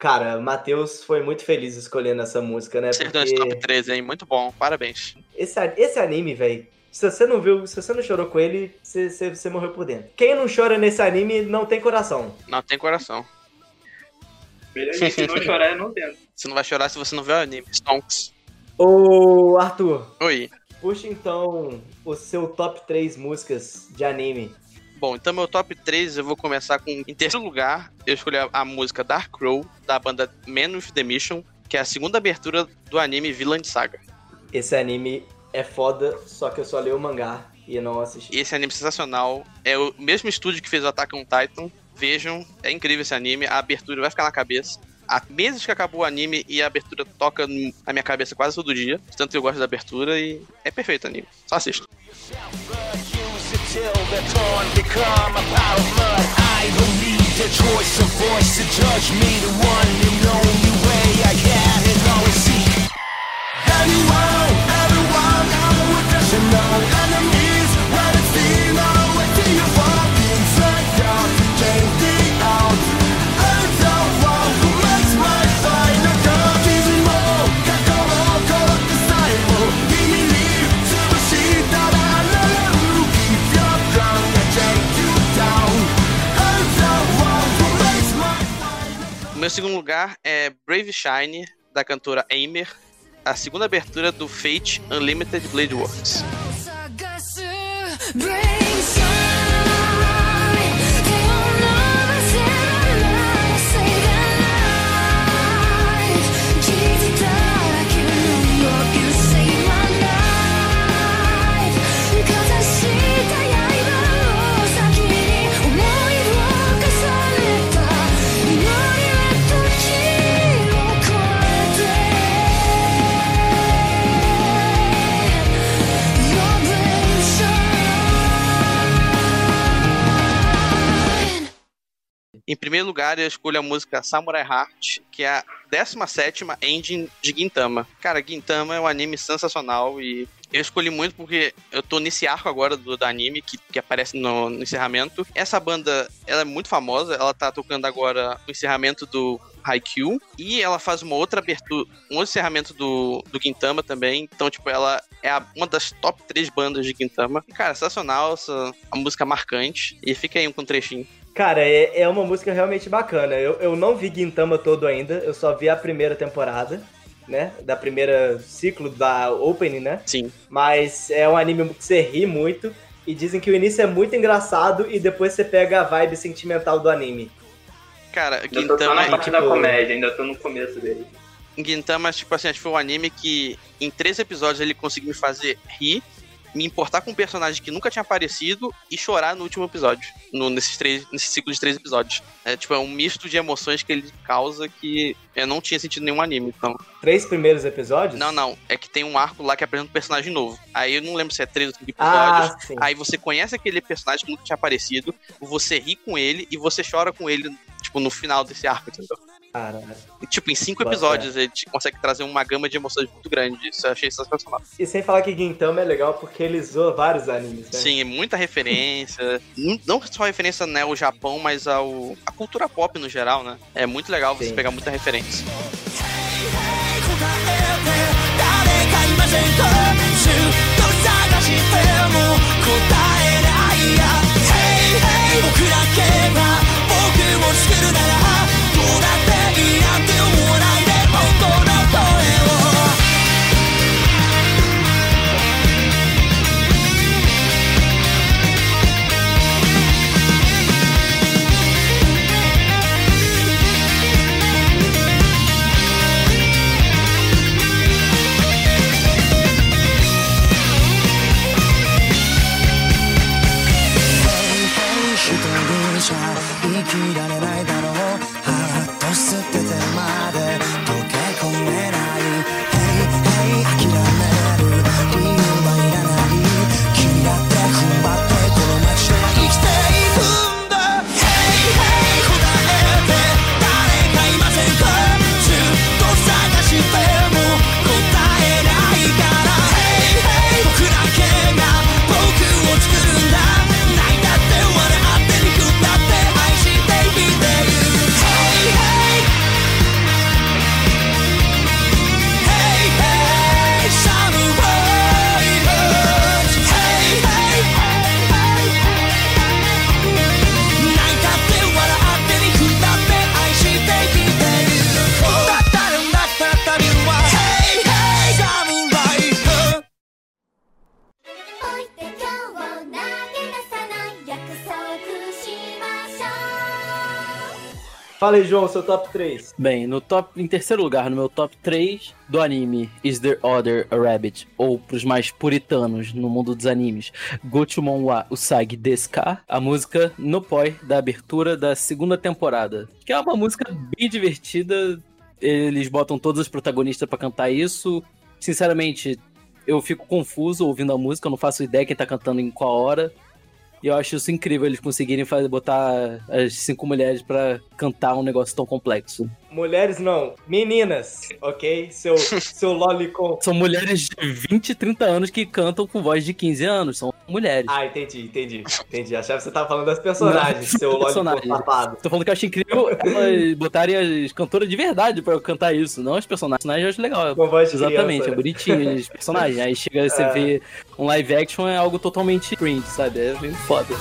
Cara, Matheus foi muito feliz escolhendo essa música, né? Acertou esse top 13, hein? Muito bom, parabéns. Esse, esse anime, velho, se você não viu, se você não chorou com ele, você, você, você morreu por dentro. Quem não chora nesse anime não tem coração. Não tem coração. Gente não chorar e não tenta. Você não vai chorar se você não ver o anime. Stonks. Ô, Arthur, Oi. puxa então o seu top 3 músicas de anime. Bom, então meu top 3 eu vou começar com. Em terceiro lugar, eu escolhi a, a música Dark Crow, da banda Man with the Mission, que é a segunda abertura do anime Villain Saga. Esse anime é foda, só que eu só li o mangá e não assisti. Esse anime é sensacional. É o mesmo estúdio que fez o Attack on Titan. Vejam, é incrível esse anime. A abertura vai ficar na cabeça. Há meses que acabou o anime e a abertura toca na minha cabeça quase todo dia. Tanto que eu gosto da abertura e é perfeito o anime. Só assista. Till the torn become a pile of mud. I need the choice of voice to judge me. The one and only way I can and always seek. Anyone, everyone, I'm with us meu segundo lugar é Brave Shine, da cantora Aimer, a segunda abertura do Fate Unlimited Blade Works. Em primeiro lugar, eu escolho a música Samurai Heart, que é a 17 ending de Gintama. Cara, Gintama é um anime sensacional e eu escolhi muito porque eu tô nesse arco agora do, do anime que, que aparece no, no encerramento. Essa banda, ela é muito famosa, ela tá tocando agora o encerramento do Haikyuu e ela faz uma outra abertura, um outro encerramento do, do Gintama também. Então, tipo, ela é a- uma das top 3 bandas de Gintama. Cara, sensacional, essa, a música marcante. E fica aí com um trechinho. Cara, é, é uma música realmente bacana. Eu, eu não vi Gintama todo ainda, eu só vi a primeira temporada, né? Da primeira ciclo da Opening, né? Sim. Mas é um anime que você ri muito. E dizem que o início é muito engraçado e depois você pega a vibe sentimental do anime. Cara, Ainda tô só parte tipo- da comédia, ainda tô no começo dele. Gintama, tipo assim, acho que foi um anime que em três episódios ele conseguiu me fazer rir, me importar com um personagem que nunca tinha aparecido e chorar no último episódio. No, nesses, três, nesse ciclo de três episódios. É tipo, é um misto de emoções que ele causa que eu não tinha sentido nenhum anime. Então. Três primeiros episódios? Não, não. É que tem um arco lá que apresenta um personagem novo. Aí eu não lembro se é três ou cinco Ah, episódios. sim. Aí você conhece aquele personagem que nunca tinha aparecido, você ri com ele e você chora com ele, tipo, no final desse arco, entendeu? Cara, E, tipo, em cinco Bota episódios ele te- consegue trazer uma gama de emoções muito grande. Isso eu achei sensacional. E sem falar que Gintama é legal porque ele zoa vários animes, né? Sim, é muita referência. N- não só referência né, ao Japão, mas ao a cultura pop no geral, né? É muito legal você Sim. pegar muita referência. 誰かいませんかずっと探しても答えないや Hey hey 僕だけが僕を作るならどうだっていいなんて Fala aí, João, seu top 3. Bem, no top, em terceiro lugar, no meu top 3 do anime Is There Other a Rabbit? Ou pros mais puritanos no mundo dos animes, Gochumon wa Usagi desu ka? A música Nopoi, da abertura da segunda temporada. Que é uma música bem divertida. Eles botam todos os protagonistas pra cantar isso. Sinceramente, eu fico confuso ouvindo a música, eu não faço ideia quem tá cantando em qual hora. E eu acho isso incrível eles conseguirem fazer, botar as cinco mulheres pra cantar um negócio tão complexo. Mulheres não, meninas, ok? Seu, seu lolicon. São mulheres de 20, 30 anos que cantam com voz de 15 anos, são mulheres. Ah, entendi, entendi, entendi. Achava que você tava falando das personagens, Não, seu lolicon personagens. safado. Tô falando que eu acho incrível elas botarem as cantoras de verdade pra cantar isso, não as personagens. Personagens eu acho legal. Com voz de Exatamente, criança, é né? bonitinho os personagens. Aí chega, você É. vê um live action, é algo totalmente cringe, sabe? É bem foda.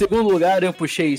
Segundo lugar, eu puxei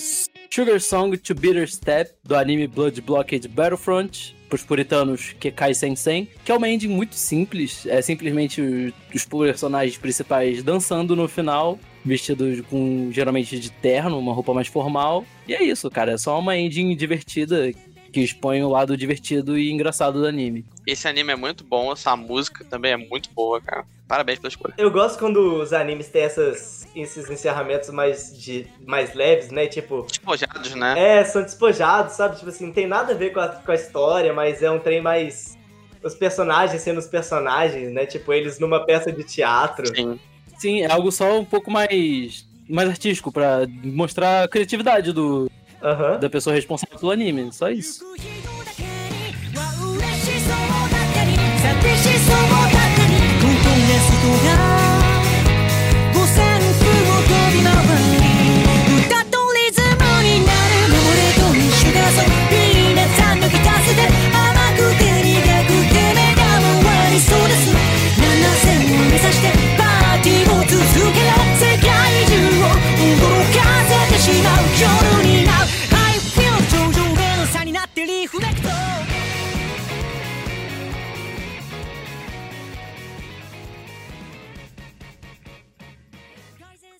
Sugar Song to Bitter Step, do anime Blood Blockade Battlefront, pros puritanos Kekai Sensen, que é uma ending muito simples, é simplesmente os, personagens principais dançando no final, vestidos com geralmente de terno, uma roupa mais formal, e é isso, cara, é só uma ending divertida que expõe o lado divertido e engraçado do anime. Esse anime é muito bom, essa música também é muito boa, cara. Parabéns pela escolha. Eu gosto quando os animes têm essas, esses encerramentos mais, de, mais leves, né? Tipo, Despojados, né? é, são despojados, sabe? Tipo assim, não tem nada a ver com a, com a história, mas é um trem mais. Os personagens sendo os personagens, né? Tipo, eles numa peça de teatro. Sim. Sim, é algo só um pouco mais mais artístico pra mostrar a criatividade do da pessoa responsável pelo anime, só isso. ネス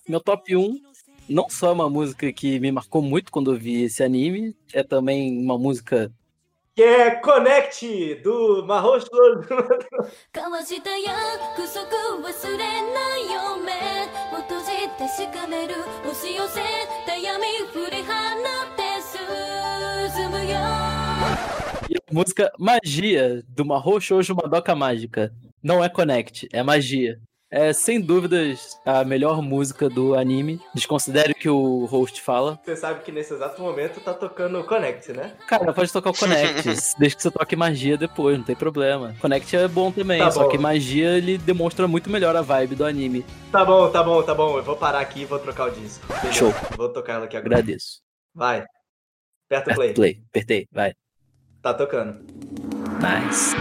Meu top 1 não só é uma música que me marcou muito quando eu vi esse anime, é também uma música que é Connect do Marrocos. E a música Magia do Marrocho Shoujo Madoka Mágica. Não é Connect, é magia. É sem dúvidas a melhor música do anime. Desconsidere o que o host fala. Você sabe que nesse exato momento tá tocando Connect, né? Cara, pode tocar o Connect, desde que você toque magia depois, não tem problema. Connect é bom também, Tá só bom. que magia ele demonstra muito melhor a vibe do anime. Tá bom, tá bom, tá bom. Eu vou parar aqui e vou trocar o disco. Beleza. Show. Vou tocar ela aqui agora. Agradeço. Vai. Aperta o Aperta play. play, apertei, vai. Tá tocando. Nice.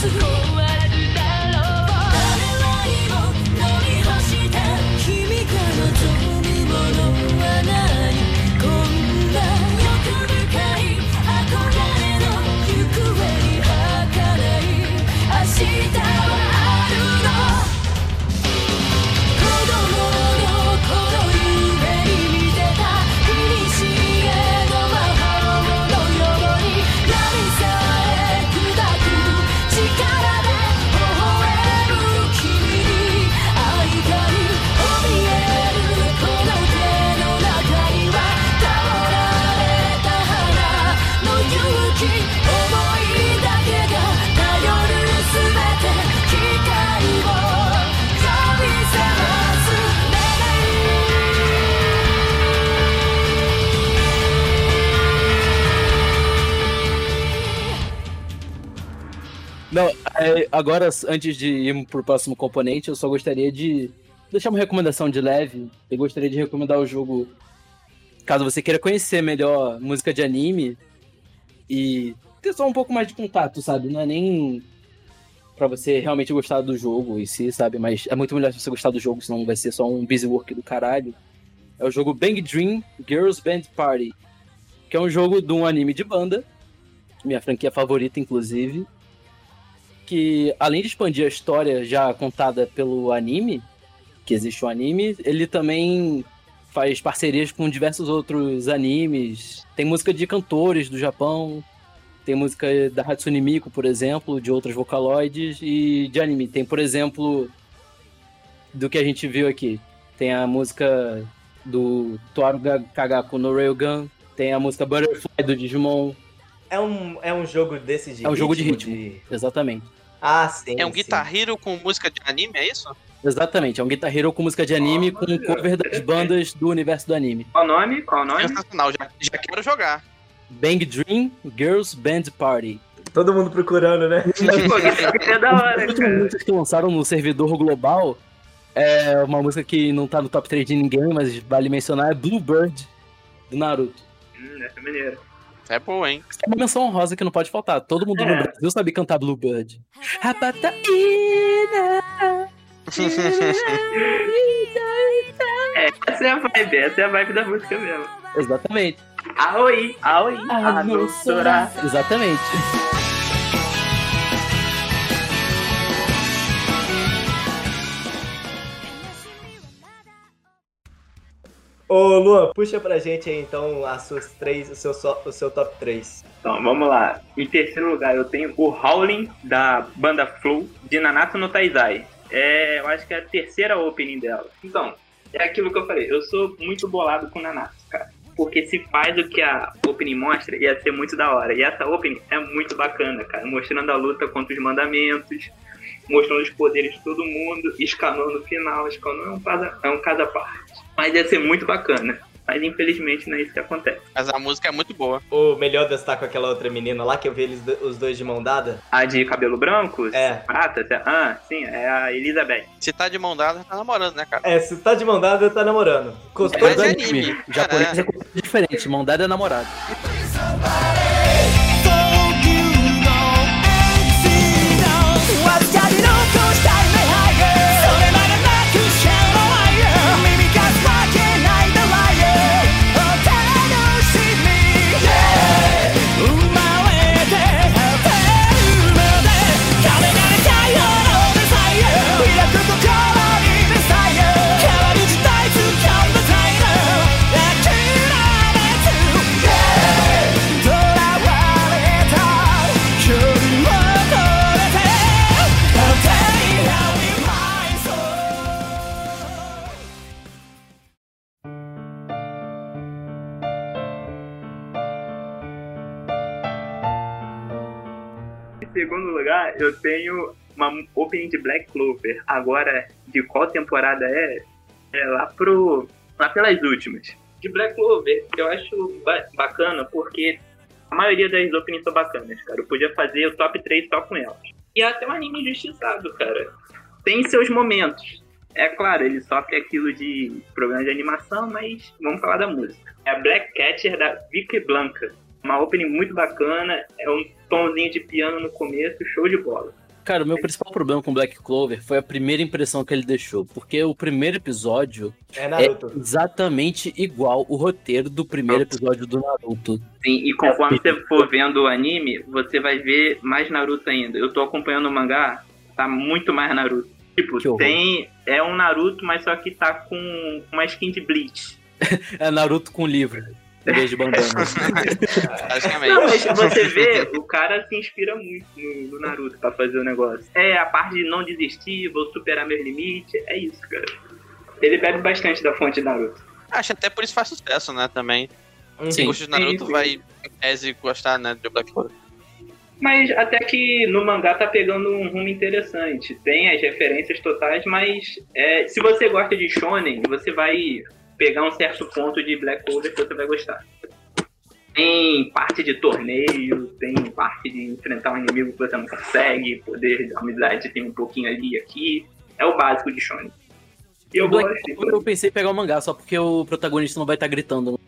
一つ壊 É, agora, antes de ir pro próximo componente, eu só gostaria de deixar uma recomendação de leve. Eu gostaria de recomendar o jogo, caso você queira conhecer melhor música de anime e ter só um pouco mais de contato, sabe? Não é nem pra você realmente gostar do jogo em si, sabe? Mas é muito melhor você gostar do jogo, senão vai ser só um busy work do caralho. É o jogo Bang Dream Girls Band Party, que é um jogo de um anime de banda, minha franquia favorita, inclusive, que além de expandir a história já contada pelo anime, que existe o anime, ele também faz parcerias com diversos outros animes. Tem música de cantores do Japão, tem música da Hatsune Miku, por exemplo, de outros vocaloides e de anime. Tem, por exemplo, do que a gente viu aqui. Tem a música do Toaru Ga- Kagaku no Railgun, tem a música Butterfly do Digimon. É um, é um jogo desse de É um jogo de ritmo, ritmo. Exatamente. Ah, sim. É um sim. Guitar Hero com música de anime, é isso? Exatamente, é um Guitar Hero com música de anime com cover das bandas do universo do anime. Qual o nome? Qual o nome? Sensacional, já, já quero jogar. Bang Dream Girls Band Party. Todo mundo procurando, né? é da hora, cara. músicas que lançaram no servidor global é uma música que não tá no top 3 de ninguém, mas vale mencionar, é Bluebird, do Naruto. Hum, essa é maneira. É boa, hein? É uma menção honrosa que não pode faltar. Todo mundo no É. Brasil sabe cantar Bluebird. É, essa é a vibe, essa é a vibe da música mesmo. Exatamente. Aoi, aoi, adoçora. Exatamente. Ô, Luan, puxa pra gente aí então as suas três, o seu, o seu top 3. Então, vamos lá. Em terceiro lugar, eu tenho o Howling, da banda Flow, de Nanatsu no Taizai. É, eu acho que é a terceira opening dela. Então, é aquilo que eu falei. Eu sou muito bolado com Nanatsu, cara. Porque se faz o que a opening mostra, ia ser muito da hora. E essa opening é muito bacana, cara. Mostrando a luta contra os mandamentos, mostrando os poderes de todo mundo, Scanor no final. Scanor é um caso, é um à parte. Mas ia ser muito bacana. Mas infelizmente não é isso que acontece. Mas a música é muito boa. O melhor destaque com aquela outra menina lá, que eu vi eles do- os dois de mão dada. A de cabelo branco? É. Prata? Ah, sim, é a Elizabeth. Se tá de mão dada, tá namorando, né, cara? É, se tá de mão dada, tá namorando. Custou Mas Mas é anime. O japonês é diferente, mão dada é namorado. Segundo lugar, eu tenho uma opening de Black Clover. Agora, de qual temporada é? É lá pro. lá pelas últimas. De Black Clover, eu acho ba- bacana porque a maioria das openings são bacanas, cara. Eu podia fazer o top 3 só com elas. E é até um anime injustiçado, cara. Tem seus momentos. É claro, ele sofre aquilo de problema de animação, mas vamos falar da música. É a Black Catcher da Vicky Blanca. Uma opening muito bacana, é um tomzinho de piano no começo, show de bola. Cara, o meu principal problema com Black Clover foi a primeira impressão que ele deixou. Porque o primeiro episódio É é Naruto. exatamente igual o roteiro do primeiro episódio do Naruto. Sim, e conforme você for vendo o anime, você vai ver mais Naruto ainda. Eu tô acompanhando o mangá, tá muito mais Naruto. Tipo, tem. É um Naruto, mas só que tá com uma skin de Bleach. É Naruto com livro. Em vez de bandana. Não, mas você vê, o cara se inspira muito no, no Naruto pra fazer o negócio. É a parte de não desistir, vou superar meus limites, é isso, cara. Ele bebe bastante da fonte de Naruto. Acho até por isso faz sucesso, né, também. Sim. gosta de Naruto sim. vai, em tese, gostar, né, de Black Clover. Mas até que no mangá tá pegando um rumo interessante. Tem as referências totais, mas é, se você gosta de shonen, você vai pegar um certo ponto de Black Clover que você vai gostar. Tem parte de torneio, tem parte de enfrentar um inimigo que você não consegue, poder de amizade tem um pouquinho ali e aqui. É o básico de Shonen. E eu Black gosto. Clover eu pensei em pegar o mangá, só porque o protagonista não vai estar gritando.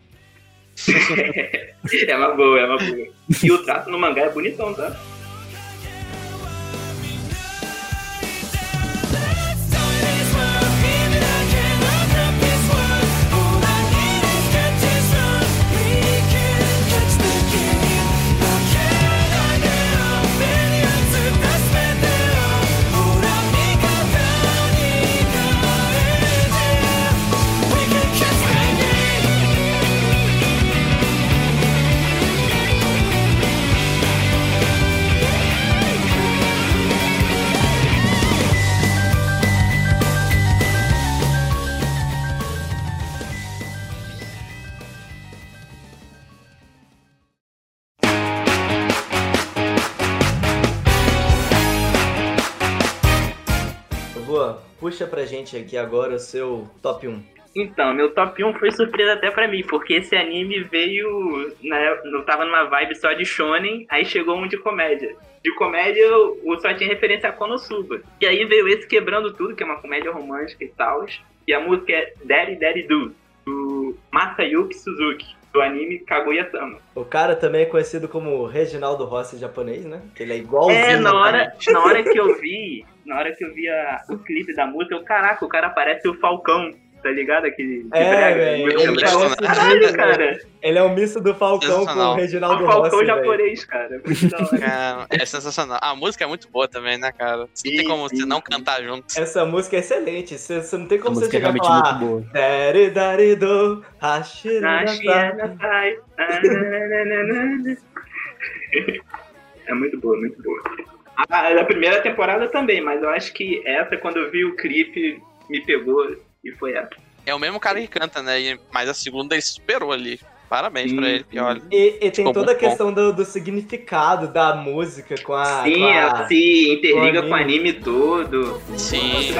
é uma boa, é uma boa. E o traço no mangá é bonitão, tá? Puxa pra gente aqui agora o seu top 1. Então, meu top 1 foi surpresa até pra mim, porque esse anime veio. Né, eu tava numa vibe só de shonen, aí chegou um de comédia. De comédia eu eu só tinha referência a Konosuba. E aí veio esse quebrando tudo, que é uma comédia romântica e tal. E a música é Daddy Daddy Do, do Masayuki Suzuki, do anime Kaguya-sama. O cara também é conhecido como Reginaldo Rossi japonês, né? Que ele é igualzinho. É, na hora, na hora que eu vi, na hora que eu vi a- o clipe da música, eu, caraca, o cara parece o Falcão, tá ligado? Aquele de É, velho. muito Ele, parece Caralho, cara. ele é um misto do Falcão com o. Reginaldo O Falcão Rossi. japonês, cara. Cara, é sensacional. A música é muito boa também, né, cara? Não tem como sim, você não cantar junto. Essa música é excelente. Você, você não tem A como você é chegar e realmente falar. muito boa. Dari, dari, do. É muito boa, muito boa. A, a primeira temporada também, mas eu acho que essa, quando eu vi o clipe, me pegou e foi essa. É o mesmo cara que canta, né? E- Mas a segunda ele superou ali. Parabéns pra Sim, ele, que olha. E, e tem toda a questão do, do significado da música com a. Sim, com a- ela se interliga com o com o anime todo. Sim. Muito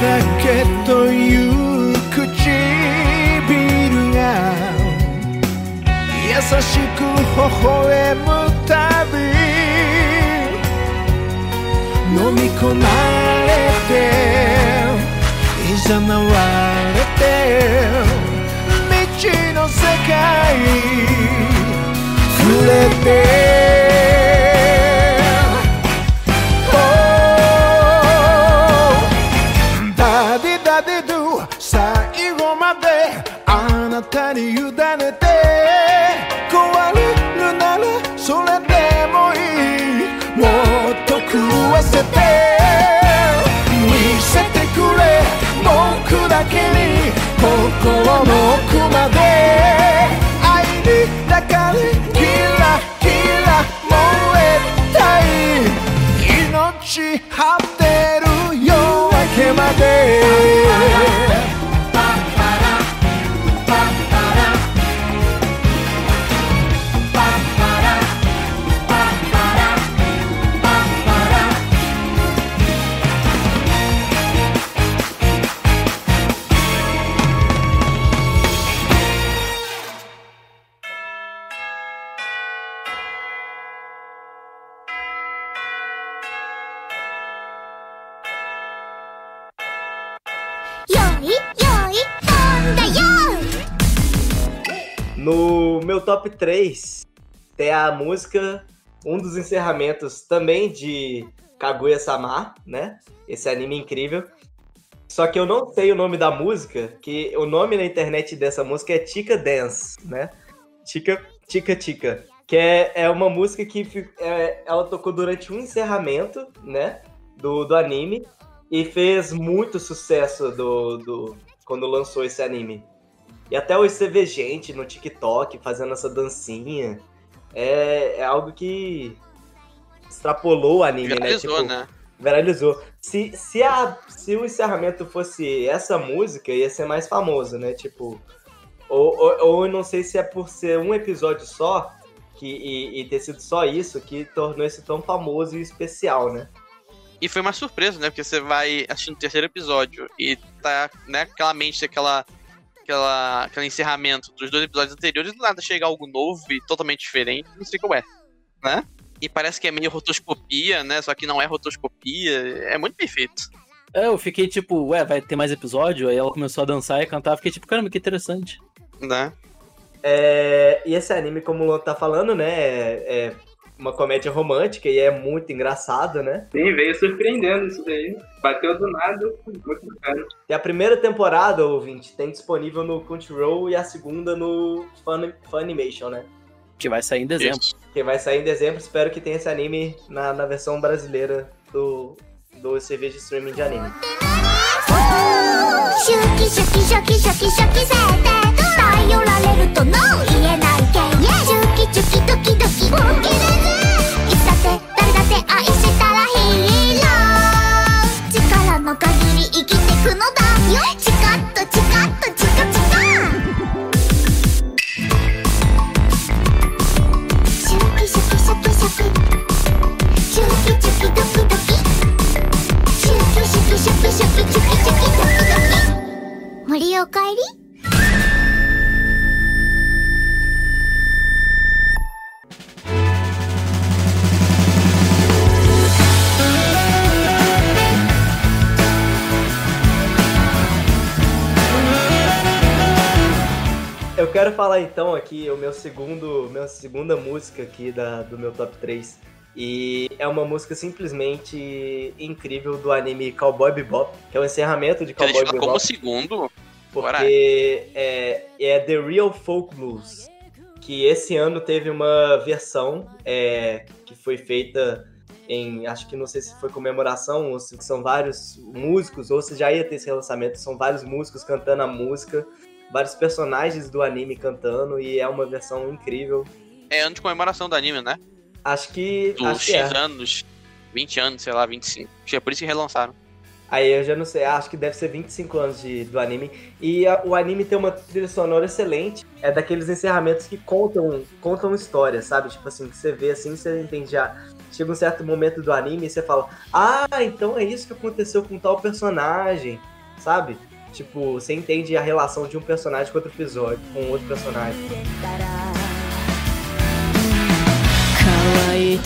だけという唇が優しく微笑むたび飲み込まれていざなわれて未知の世界触れて。あなたに委ねて壊れるならそれでもいい。もっと狂わせて見せてくれ。僕だけに心の奥まで。3 tem a música, um dos encerramentos também de Kaguya-sama, né? Esse anime incrível. Só que eu não sei o nome da música, que o nome na internet dessa música é Tika Dance, né? Tika Tika Tika. Que é, é uma música que é, ela tocou durante um encerramento, né? Do, do anime. E fez muito sucesso do, do, quando lançou esse anime. E até hoje você vê gente no TikTok fazendo essa dancinha. É, é algo que extrapolou o anime, Viralizou, né? Tipo, né? Viralizou. Se, se, a, se o encerramento fosse essa música, ia ser mais famoso, né? Tipo, Ou, ou, ou não sei se é por ser um episódio só que, e, e ter sido só isso que tornou esse tão famoso e especial, né? E foi uma surpresa, né? Porque você vai assistindo o terceiro episódio e tá, né, aquela mente, aquela, aquela, aquele encerramento dos dois episódios anteriores, do nada chega algo novo e totalmente diferente, não sei qual é, né? E parece que é meio rotoscopia, né? Só que não é rotoscopia, é muito perfeito. É, eu fiquei tipo, ué, vai ter mais episódio? Aí ela começou a dançar e cantar, fiquei tipo, caramba, que interessante. Né? É, e esse anime, como o Luan tá falando, né? É, é uma comédia romântica e é muito engraçado, né? Sim, veio surpreendendo isso daí. Bateu do nada, muito bacana. E a primeira temporada, ouvinte, tem disponível no Crunchyroll e a segunda no Fun, Funimation, né? Que vai sair em dezembro. Isso. Que vai sair em dezembro. Espero que tenha esse anime na, na versão brasileira do, do serviço de streaming de anime. シュキシュキシュキシュキシュキせて頼られるとの言えないけシュ キチュキドキドキ。本気でいつだって誰だって愛したらヒーロー力の限り生きてくのだよチカッとチカッとチカチカシュキシュキシュキシュキシュキ。チュキドキドキシュキシュキシュキシュキチュキチュキ。ドキドキ森おかえり。Eu quero falar então aqui o meu segundo, minha segunda música aqui da, do meu top 3. E é uma música simplesmente incrível do anime Cowboy Bebop, que é o encerramento de ele Cowboy Bebop. como segundo. Porque é, é The Real Folk Blues, que esse ano teve uma versão é, que foi feita em, acho que não sei se foi comemoração, ou se são vários músicos, ou se já ia ter esse relançamento, são vários músicos cantando a música, vários personagens do anime cantando, e é uma versão incrível. É ano de comemoração do anime, né? Acho que, Dos acho que é. anos, 20 anos, sei lá, 25. Acho que é por isso que relançaram. Aí eu já não sei, acho que deve ser 25 anos de, do anime. E a- o anime tem uma trilha sonora excelente. É daqueles encerramentos que contam, contam histórias, sabe? Tipo assim, que você vê assim, você entende já. Chega um certo momento do anime e você fala: Ah, então é isso que aconteceu com tal personagem, sabe? Tipo, você entende a relação de um personagem com outro episódio, com outro personagem. 乾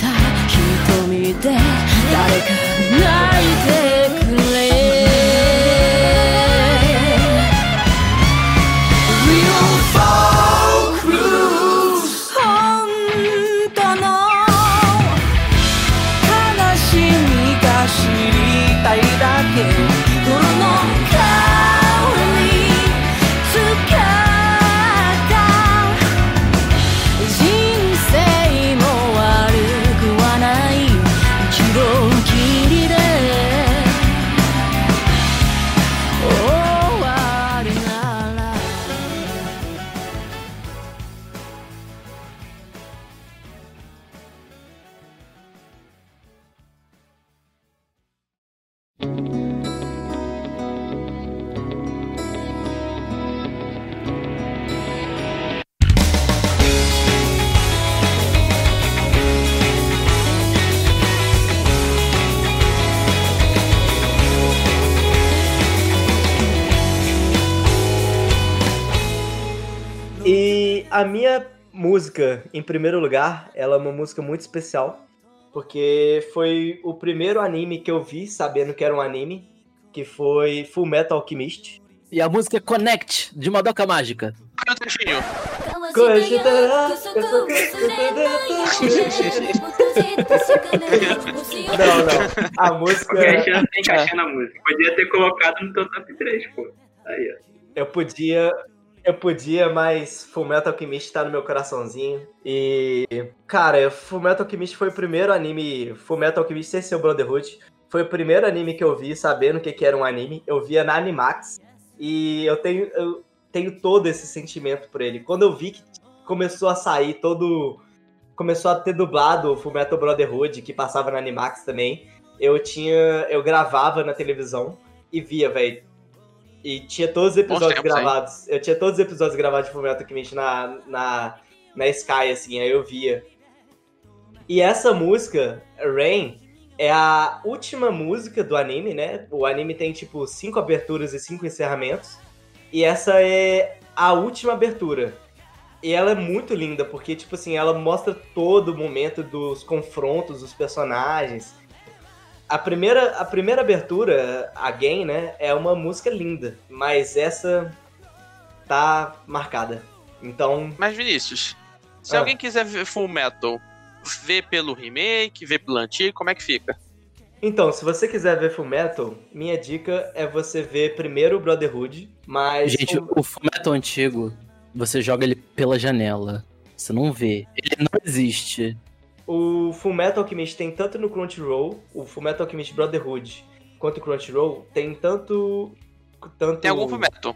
a minha música, em primeiro lugar, ela é uma música muito especial, porque foi o primeiro anime que eu vi sabendo que era um anime, que foi Full Metal Alchemist. E a música é Connect, de Madoka Mágica. Cadê o trechinho? Não, não. A música. Qualquer chance tem encaixar na música. Podia ter colocado no teu top 3, pô. Aí, ó. Eu podia. Eu podia, mas Fullmetal Alchemist tá no meu coraçãozinho. E. Cara, Fullmetal Alchemist foi o primeiro anime. Fullmetal Alchemist sem ser o Brotherhood. Foi o primeiro anime que eu vi sabendo o que, que era um anime. Eu via na Animax. E eu tenho, eu tenho todo esse sentimento por ele. Quando eu vi que começou a sair todo. Começou a ter dublado o Fullmetal Brotherhood, que passava na Animax também. Eu tinha. Eu gravava na televisão e via, velho E tinha todos os episódios tempos, hein? gravados. Eu tinha todos os episódios gravados de Fullmetal Alchemist na, na, na Sky, assim, aí eu via. E essa música, Rain, é a última música do anime, né? O anime tem, tipo, cinco aberturas e cinco encerramentos. E essa é a última abertura. E ela é muito linda, porque, tipo assim, ela mostra todo o momento dos confrontos dos personagens. A primeira, a primeira abertura, Again, né, é uma música linda, mas essa tá marcada. Então, Mas, Vinícius, se Ah. alguém quiser ver Full Metal, vê pelo remake, vê pelo antigo, como é que fica? então, se você quiser ver Full Metal, minha dica é você ver primeiro o Brotherhood, mas Gente, o- o Fullmetal antigo, você joga ele pela janela. Você não vê. Ele não existe. O Fullmetal Alchemist tem tanto no Crunchyroll, o Fullmetal Alchemist Brotherhood, quanto o Crunchyroll, tem tanto... tanto... Tem algum Full Metal?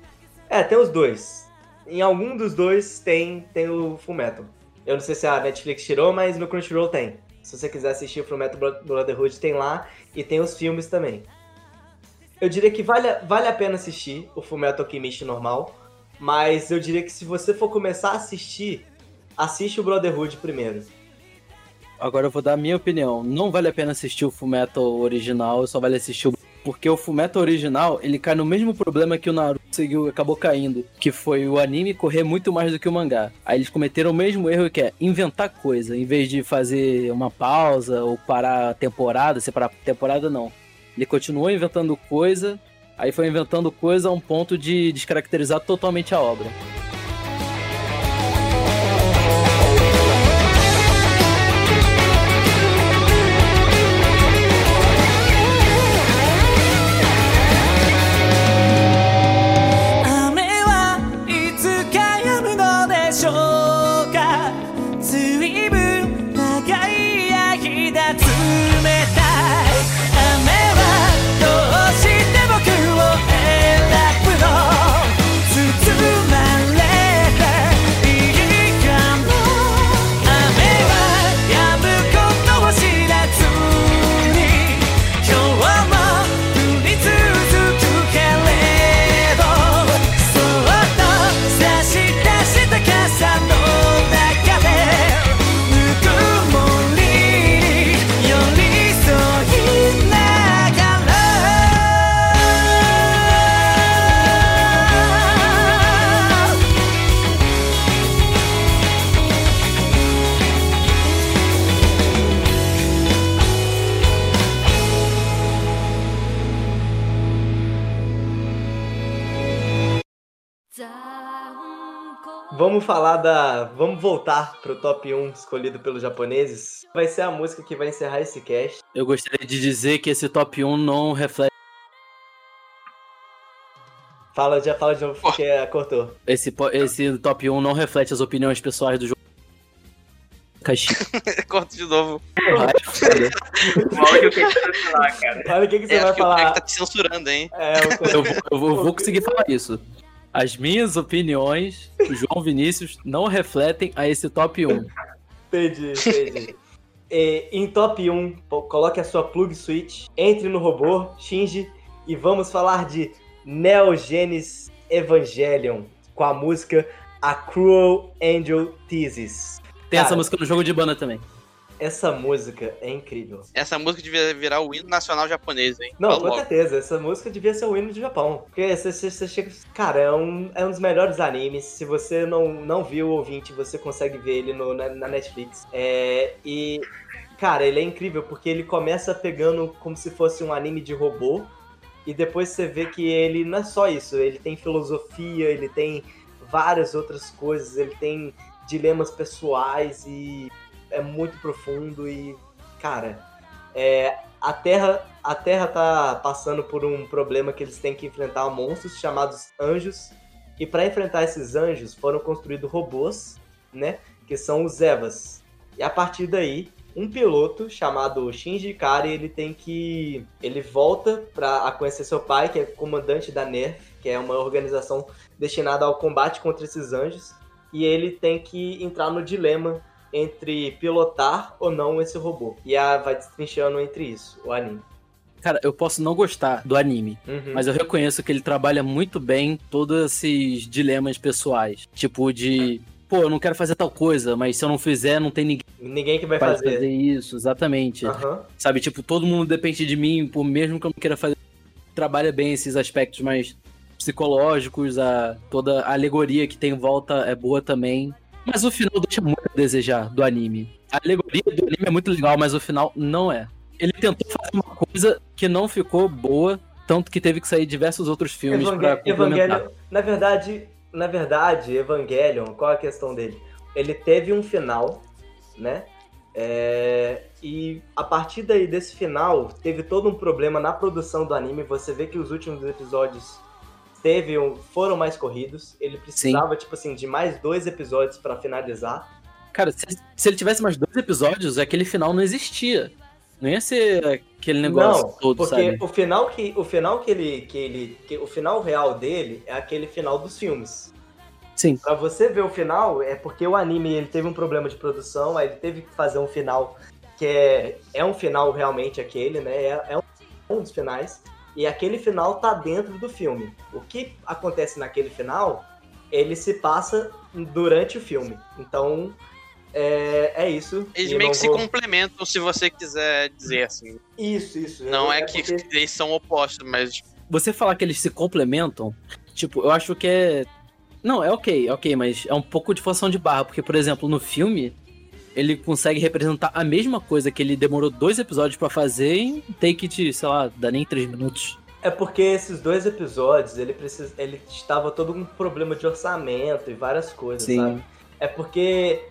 É, tem os dois. Em algum dos dois tem, tem o Fullmetal. Eu não sei se a Netflix tirou, mas no Crunchyroll tem. Se você quiser assistir o Fullmetal Bro- Brotherhood, tem lá. E tem os filmes também. Eu diria que vale, a- vale a pena assistir o Fullmetal Alchemist normal. Mas eu diria que se você for começar a assistir, assiste o Brotherhood primeiro. Agora eu vou dar a minha opinião. Não vale a pena assistir o Fullmetal original, só vale assistir o... Porque o Fullmetal original, ele cai no mesmo problema que o Naruto seguiu, acabou caindo. Que foi o anime correr muito mais do que o mangá. Aí eles cometeram o mesmo erro que é inventar coisa. Em vez de fazer uma pausa ou parar a temporada, separar a temporada, não. Ele continuou inventando coisa, aí foi inventando coisa a um ponto de descaracterizar totalmente a obra. Falar da. Vamos voltar pro top 1 escolhido pelos japoneses. Vai ser a música que vai encerrar esse cast. Eu gostaria de dizer que esse top 1 não reflete. Fala, já fala de novo porque cortou. Esse, esse top 1 não reflete as opiniões pessoais do jogo. Corta de novo. Foda. O áudio que você vai falar, cara. Olha o que, que você É, vai que o falar. tá te censurando, hein? É, Eu, eu vou- eu vou conseguir falar isso. As minhas opiniões, o João Vinícius, não refletem a esse top 1. Entendi, entendi. E, em top 1, pô, coloque a sua plug switch, entre no robô, Shinji, e vamos falar de Neo Genesis Evangelion, com a música A Cruel Angel Thesis. Tem essa Cara, música no jogo de banda também. Essa música é incrível. Essa música devia virar o hino nacional japonês, hein? Não, Fala com logo. certeza. Essa música devia ser o hino do Japão. Porque você, você- você chega. Cara, é um, é um dos melhores animes. Se você não, não viu o ouvinte, você consegue ver ele no- na, na Netflix. É, e. Cara, ele é incrível porque ele começa pegando como se fosse um anime de robô. E depois você vê que ele não é só isso. Ele tem filosofia, ele tem várias outras coisas. Ele tem dilemas pessoais e é muito profundo. E, cara, é, a Terra, a Terra tá passando por um problema que eles têm que enfrentar monstros chamados anjos. E para enfrentar esses anjos foram construídos robôs, né? Que são os Evas. E a partir daí, um piloto chamado Shinji Ikari, ele tem que ele volta para conhecer seu pai, que é comandante da NERF, que é uma organização destinada ao combate contra esses anjos, e ele tem que entrar no dilema entre pilotar ou não esse robô. E a, vai destrinchando entre isso, o anime. Cara, eu posso não gostar do anime, Uhum. mas eu reconheço que ele trabalha muito bem todos esses dilemas pessoais. Tipo de, pô, eu não quero fazer tal coisa, mas se eu não fizer, não tem ninguém Ninguém que vai fazer. fazer isso, exatamente. Aham. Sabe, tipo, todo mundo depende de mim, por mesmo que eu não queira fazer. Trabalha bem esses aspectos mais psicológicos, a, toda a alegoria que tem em volta é boa também. Mas o final deixa muito a desejar do anime. A alegoria do anime é muito legal, mas o final não é. Ele tentou fazer uma coisa que não ficou boa, tanto que teve que sair diversos outros filmes Evange- pra complementar. Evangelion, na verdade, na verdade, Evangelion, qual a questão dele? Ele teve um final, né? É, e a partir daí desse final, teve todo um problema na produção do anime. Você vê que os últimos episódios teve um- foram mais corridos. Ele precisava, tipo assim, de mais dois episódios pra finalizar. Cara, se, se ele tivesse mais dois episódios, aquele final não existia. Não ia ser aquele negócio Não, todo, porque sabe? o final que o final que ele que ele que, o final real dele é aquele final dos filmes. Sim. Pra você ver o final é porque o anime ele teve um problema de produção, aí ele teve que fazer um final que é é um final realmente aquele, né? É, é um dos finais e aquele final tá dentro do filme. O que acontece naquele final, ele se passa durante o filme. Então é, é isso. Eles meio que se vou- complementam, se você quiser dizer assim. Isso, isso. Não é, porque- que eles são opostos, mas Você falar que eles se complementam, tipo, eu acho que é. Não, é ok, é ok, mas é um pouco de forção de barra, porque, por exemplo, no filme, ele consegue representar a mesma coisa que ele demorou dois episódios pra fazer em take de, sei lá, dá nem três minutos. É porque esses dois episódios, ele precisa, ele estava todo um problema de orçamento e várias coisas, Sim. sabe? É porque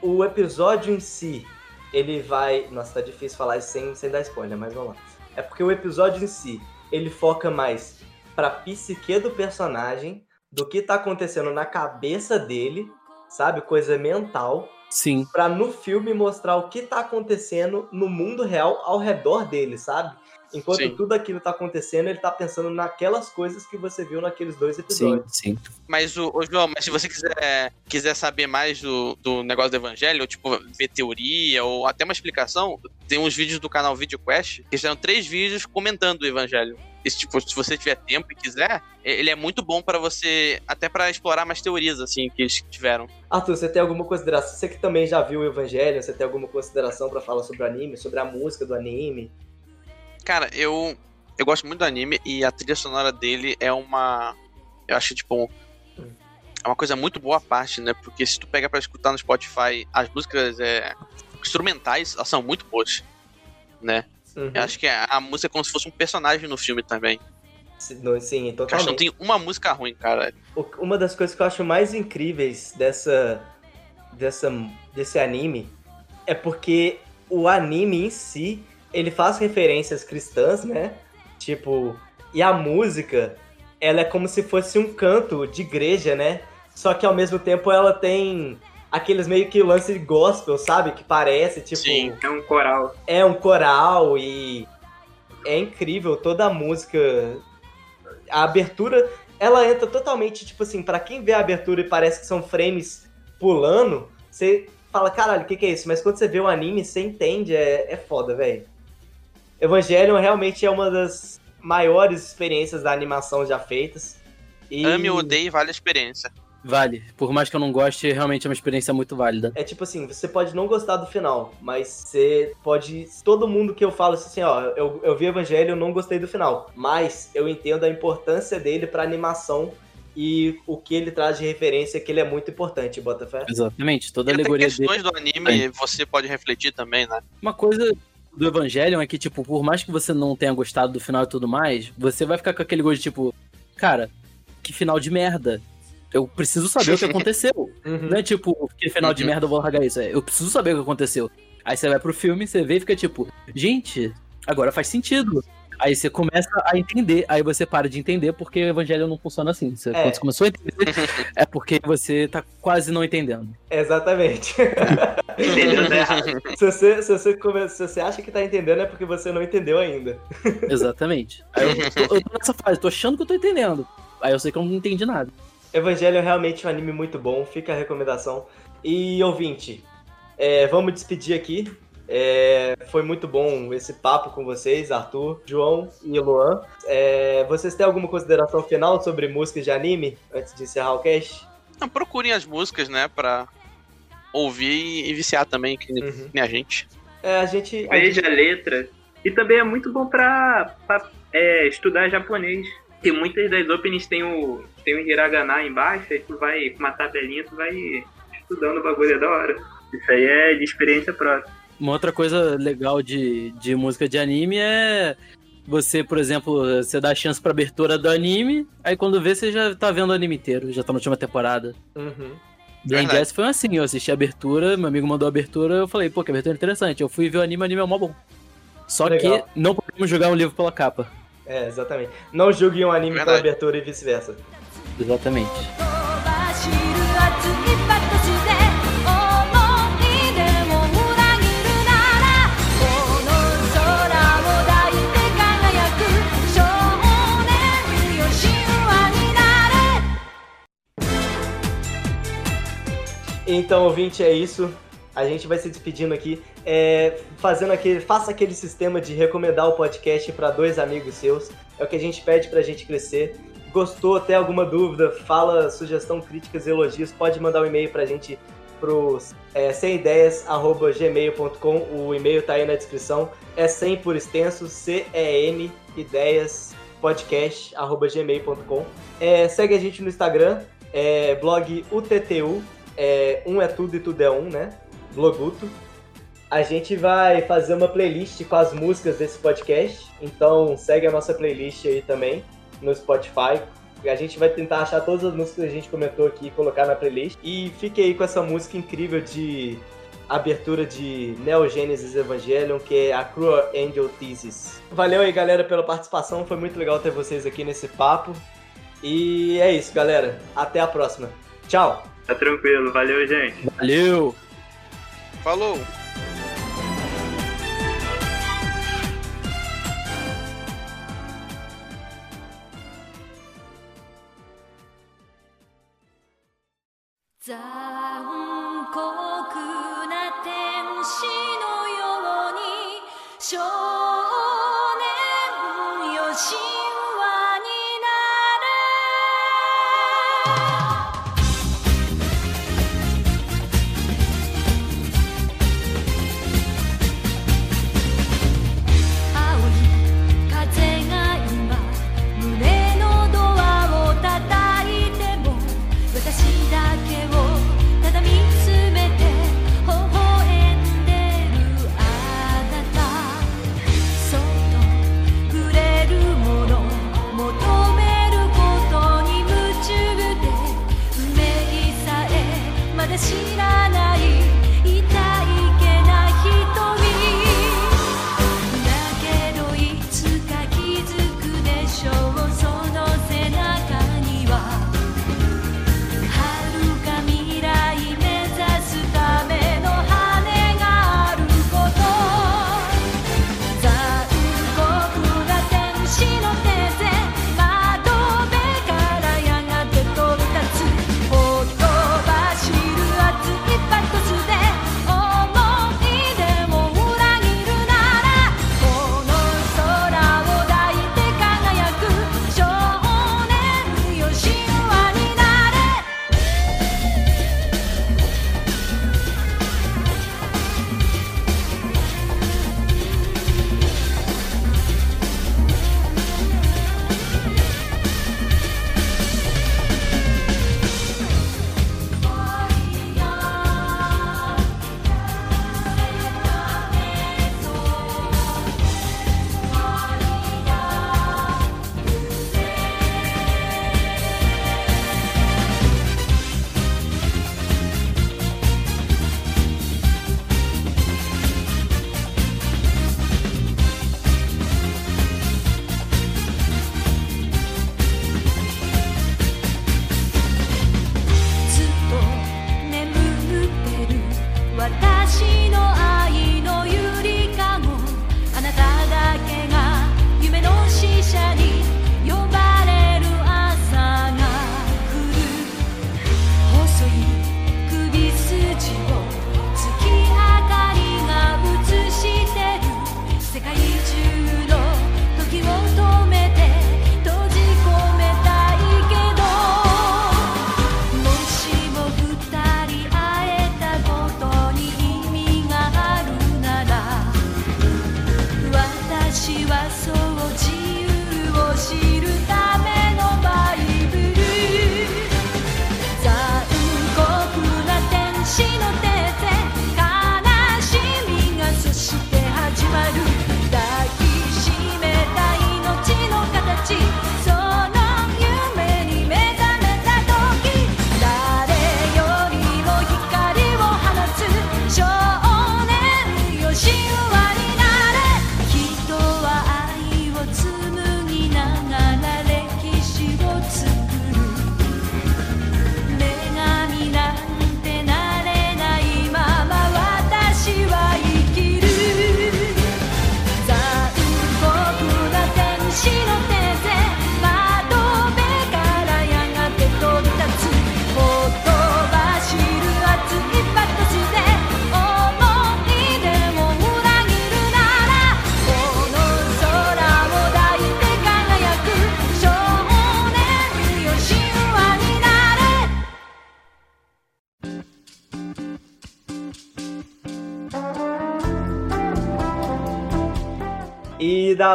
o episódio em si, ele vai, nossa, tá difícil falar isso sem, sem dar spoiler, mas vamos lá. É porque o episódio em si, ele foca mais pra psique do personagem, do que tá acontecendo na cabeça dele, sabe? Coisa mental, Sim. pra no filme mostrar o que tá acontecendo no mundo real ao redor dele, sabe? Enquanto Sim. tudo aquilo tá acontecendo, ele tá pensando naquelas coisas que você viu naqueles dois Sim, episódios. sim. Mas o, ô, João, mas se você quiser, quiser saber mais do, do negócio do evangelho, ou tipo, ver teoria, ou até uma explicação, tem uns vídeos do canal VideoQuest que fizeram três vídeos comentando o evangelho. Esse, tipo, se você tiver tempo e quiser, ele é muito bom pra você, até pra explorar mais teorias, assim, que eles tiveram. Arthur, você tem alguma consideração? Você que também já viu o Evangelho, você tem alguma consideração pra falar sobre o anime, sobre a música do anime? Cara, eu, eu gosto muito do anime e a trilha sonora dele é uma. Eu acho, tipo. É uma coisa muito boa à parte, né? Porque se tu pega pra escutar no Spotify, as músicas é, instrumentais elas são muito boas, né? Uhum. Eu acho que a, a música é como se fosse um personagem no filme também. Sim, Sim, Eu acho que não totalmente. tem uma música ruim, cara. Uma das coisas que eu acho mais incríveis dessa, dessa, desse anime é porque o anime em si, ele faz referências cristãs, né? Tipo, e a música, ela é como se fosse um canto de igreja, né? Só que ao mesmo tempo ela tem aqueles meio que lance de gospel, sabe? Que parece, tipo, Sim. É um coral. é um coral e é incrível toda a música. A abertura, ela entra totalmente, tipo assim, pra quem vê a abertura e parece que são frames pulando, você fala, caralho, o que, que é isso? Mas quando você vê o anime, você entende, é, é foda, velho. Evangelion realmente é uma das maiores experiências da animação já feitas. E Ame ou odeie, vale a experiência. Vale. Por mais que eu não goste, realmente é uma experiência muito válida. É tipo assim, você pode não gostar do final, mas você pode. Todo mundo que eu falo assim, ó, eu, eu vi Evangelho, eu não gostei do final. Mas eu entendo a importância dele pra animação e o que ele traz de referência, que ele é muito importante, Botafé. Exatamente. Toda E alegoria questões dele. do anime você pode refletir também, né? Uma coisa do Evangelion é que, tipo, por mais que você não tenha gostado do final e tudo mais, você vai ficar com aquele gosto de, tipo, cara, que final de merda. Eu preciso saber o que aconteceu. Uhum. Não é tipo, que final de Uhum. merda eu vou largar isso. É, eu preciso saber o que aconteceu. Aí você vai pro filme, você vê e fica tipo, gente, agora faz sentido. Aí você começa a entender, aí você para de entender porque o evangelho não funciona assim. Você, É. Quando você começou a entender, é porque você tá quase não entendendo. Exatamente. Entendeu errado. se, você, se, você come- se você acha que tá entendendo, é porque você não entendeu ainda. Exatamente. Aí eu tô, eu tô nessa fase, tô achando que eu tô entendendo. Aí eu sei que eu não entendi nada. Evangelho é realmente um anime muito bom, fica a recomendação. E ouvinte, é, vamos despedir aqui. É, foi muito bom esse papo com vocês, Arthur, João e Luan. É, vocês têm alguma consideração final sobre músicas de anime antes de encerrar o cast? Não, procurem as músicas, né, pra ouvir e viciar também, que, Uhum. nem a gente. É, a gente. a Veja gente- a letra. E também é muito bom pra, pra, é, estudar japonês. Porque muitas das openings tem o, tem o hiragana embaixo, aí tu vai com uma tabelinha, tu vai estudando o bagulho, é da hora. Isso aí é de experiência própria. Uma outra coisa legal de, de música de anime é você, por exemplo, você dá chance pra abertura do anime, aí quando vê você já tá vendo o anime inteiro, já tá na última temporada. Uhum. Verdade. Jazz foi assim, eu assisti a abertura, meu amigo mandou a abertura, eu falei, pô, que abertura interessante. Eu fui ver o anime, o anime é mó bom. Só Legal. que não podemos jogar um livro pela capa. É, exatamente. Não julgue um anime Verdade. pela abertura e vice-versa. Exatamente. Então, ouvinte, é isso. A gente vai se despedindo aqui, é, fazendo aquele, faça aquele sistema de recomendar o podcast para dois amigos seus. É o que a gente pede pra gente crescer. Gostou, tem alguma dúvida, fala, sugestão, críticas, elogios, pode mandar um e-mail pra gente pro é, semideias@gmail.com. O e-mail tá aí na descrição. É sem por extenso, C E N ideias. É, segue a gente no Instagram, é, blog UTTU, é, um é tudo e tudo é um, né? Bloguto. A gente vai fazer uma playlist com as músicas desse podcast, então segue a nossa playlist aí também no Spotify. A gente vai tentar achar todas as músicas que a gente comentou aqui e colocar na playlist. E fique aí com essa música incrível de abertura de Neo Genesis Evangelion, que é a Cruel Angel Thesis. Valeu aí, galera, pela participação. Foi muito legal ter vocês aqui nesse papo. E é isso, galera. Até a próxima. Tchau! Tá tranquilo, valeu, gente. Valeu! Falou! 残酷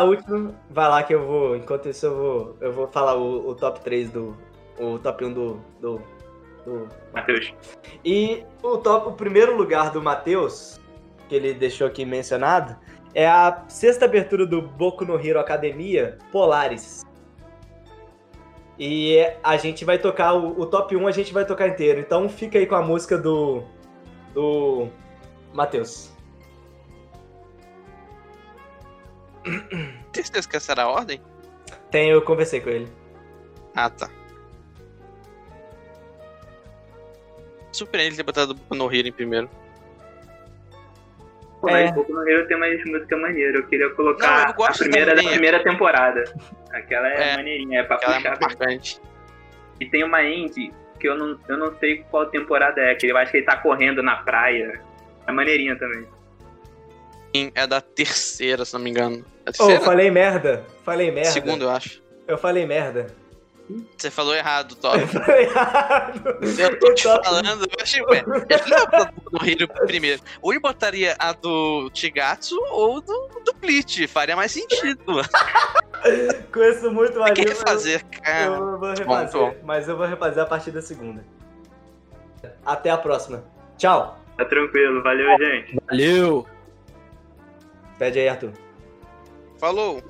Da última, vai lá que eu vou. Enquanto isso, eu vou, eu vou falar o, o top 3 do. O top 1 do. do, do Matheus. E o, top, o primeiro lugar do Matheus, que ele deixou aqui mencionado, é a sexta abertura do Boku no Hero Academia, Polaris. E a gente vai tocar, o, o top 1 a gente vai tocar inteiro. Então fica aí com a música do. do. Matheus. Tem certeza que essa era a ordem? Tem, eu conversei com ele. Ah, tá. Surpreende ele ter botado o No Hero em primeiro. Pô, É. mas Boku no Hero tem umas músicas maneiras. Eu queria colocar Não, eu a primeira também. da primeira temporada. Aquela é, É. maneirinha, é pra Aquela é puxar. muito marcante. E tem uma indie que eu não, eu não sei qual temporada é, que eu acho que ele tá correndo na praia. É maneirinha também. Sim, É da terceira, se não me engano. Ô, terceira? falei merda. Falei merda. Segunda, eu acho. Eu falei merda. Você falou errado, Top. Falei errado. Eu tô te O top- falando, eu achei, ué, Hero primeiro. Ou ele botaria a do Chigatsu ou do, do Bleach. Faria mais sentido. Conheço muito o Tem que refazer, cara. Eu vou Bom, refazer, bom. mas eu vou refazer a partir da segunda. Até a próxima. Tchau. Tá tranquilo, valeu, gente. Valeu! Pede aí, Arthur. Falou.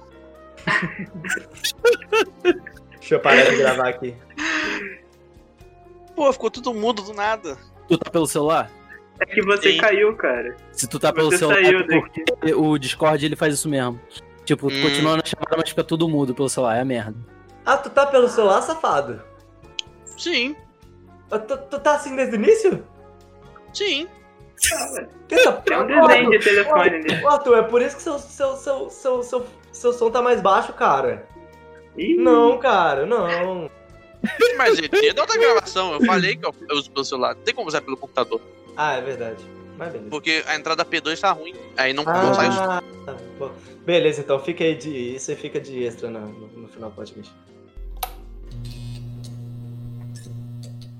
Deixa eu parar de gravar aqui. Pô, ficou tudo mudo do nada. Tu tá pelo celular? É que você Sim. caiu, cara. Se tu tá pelo Você celular, saiu é porque o Discord ele faz isso mesmo. Tipo, tu Hum. continua na chamada, mas fica tudo mudo pelo celular, é merda. Ah, tu tá pelo celular, safado? Sim, Ah, Tu, tu tá assim desde o início? sim. Tem um desenho de telefone ali. Ô, Arthur, é por isso que seu, seu, seu, seu, seu, seu som tá mais baixo, cara. Ih, Não, cara, não. Mas gente, da outra gravação, eu falei que eu uso pelo celular. Não tem como usar pelo computador. Ah, é verdade. Mas beleza. Porque a entrada P2 tá ruim. Aí não, não sai o som. Ah, tá bom. Beleza, então fica aí de. Isso aí fica de extra no, no, no final do podcast.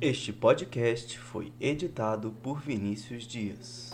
Este podcast foi editado por Vinícius Dias.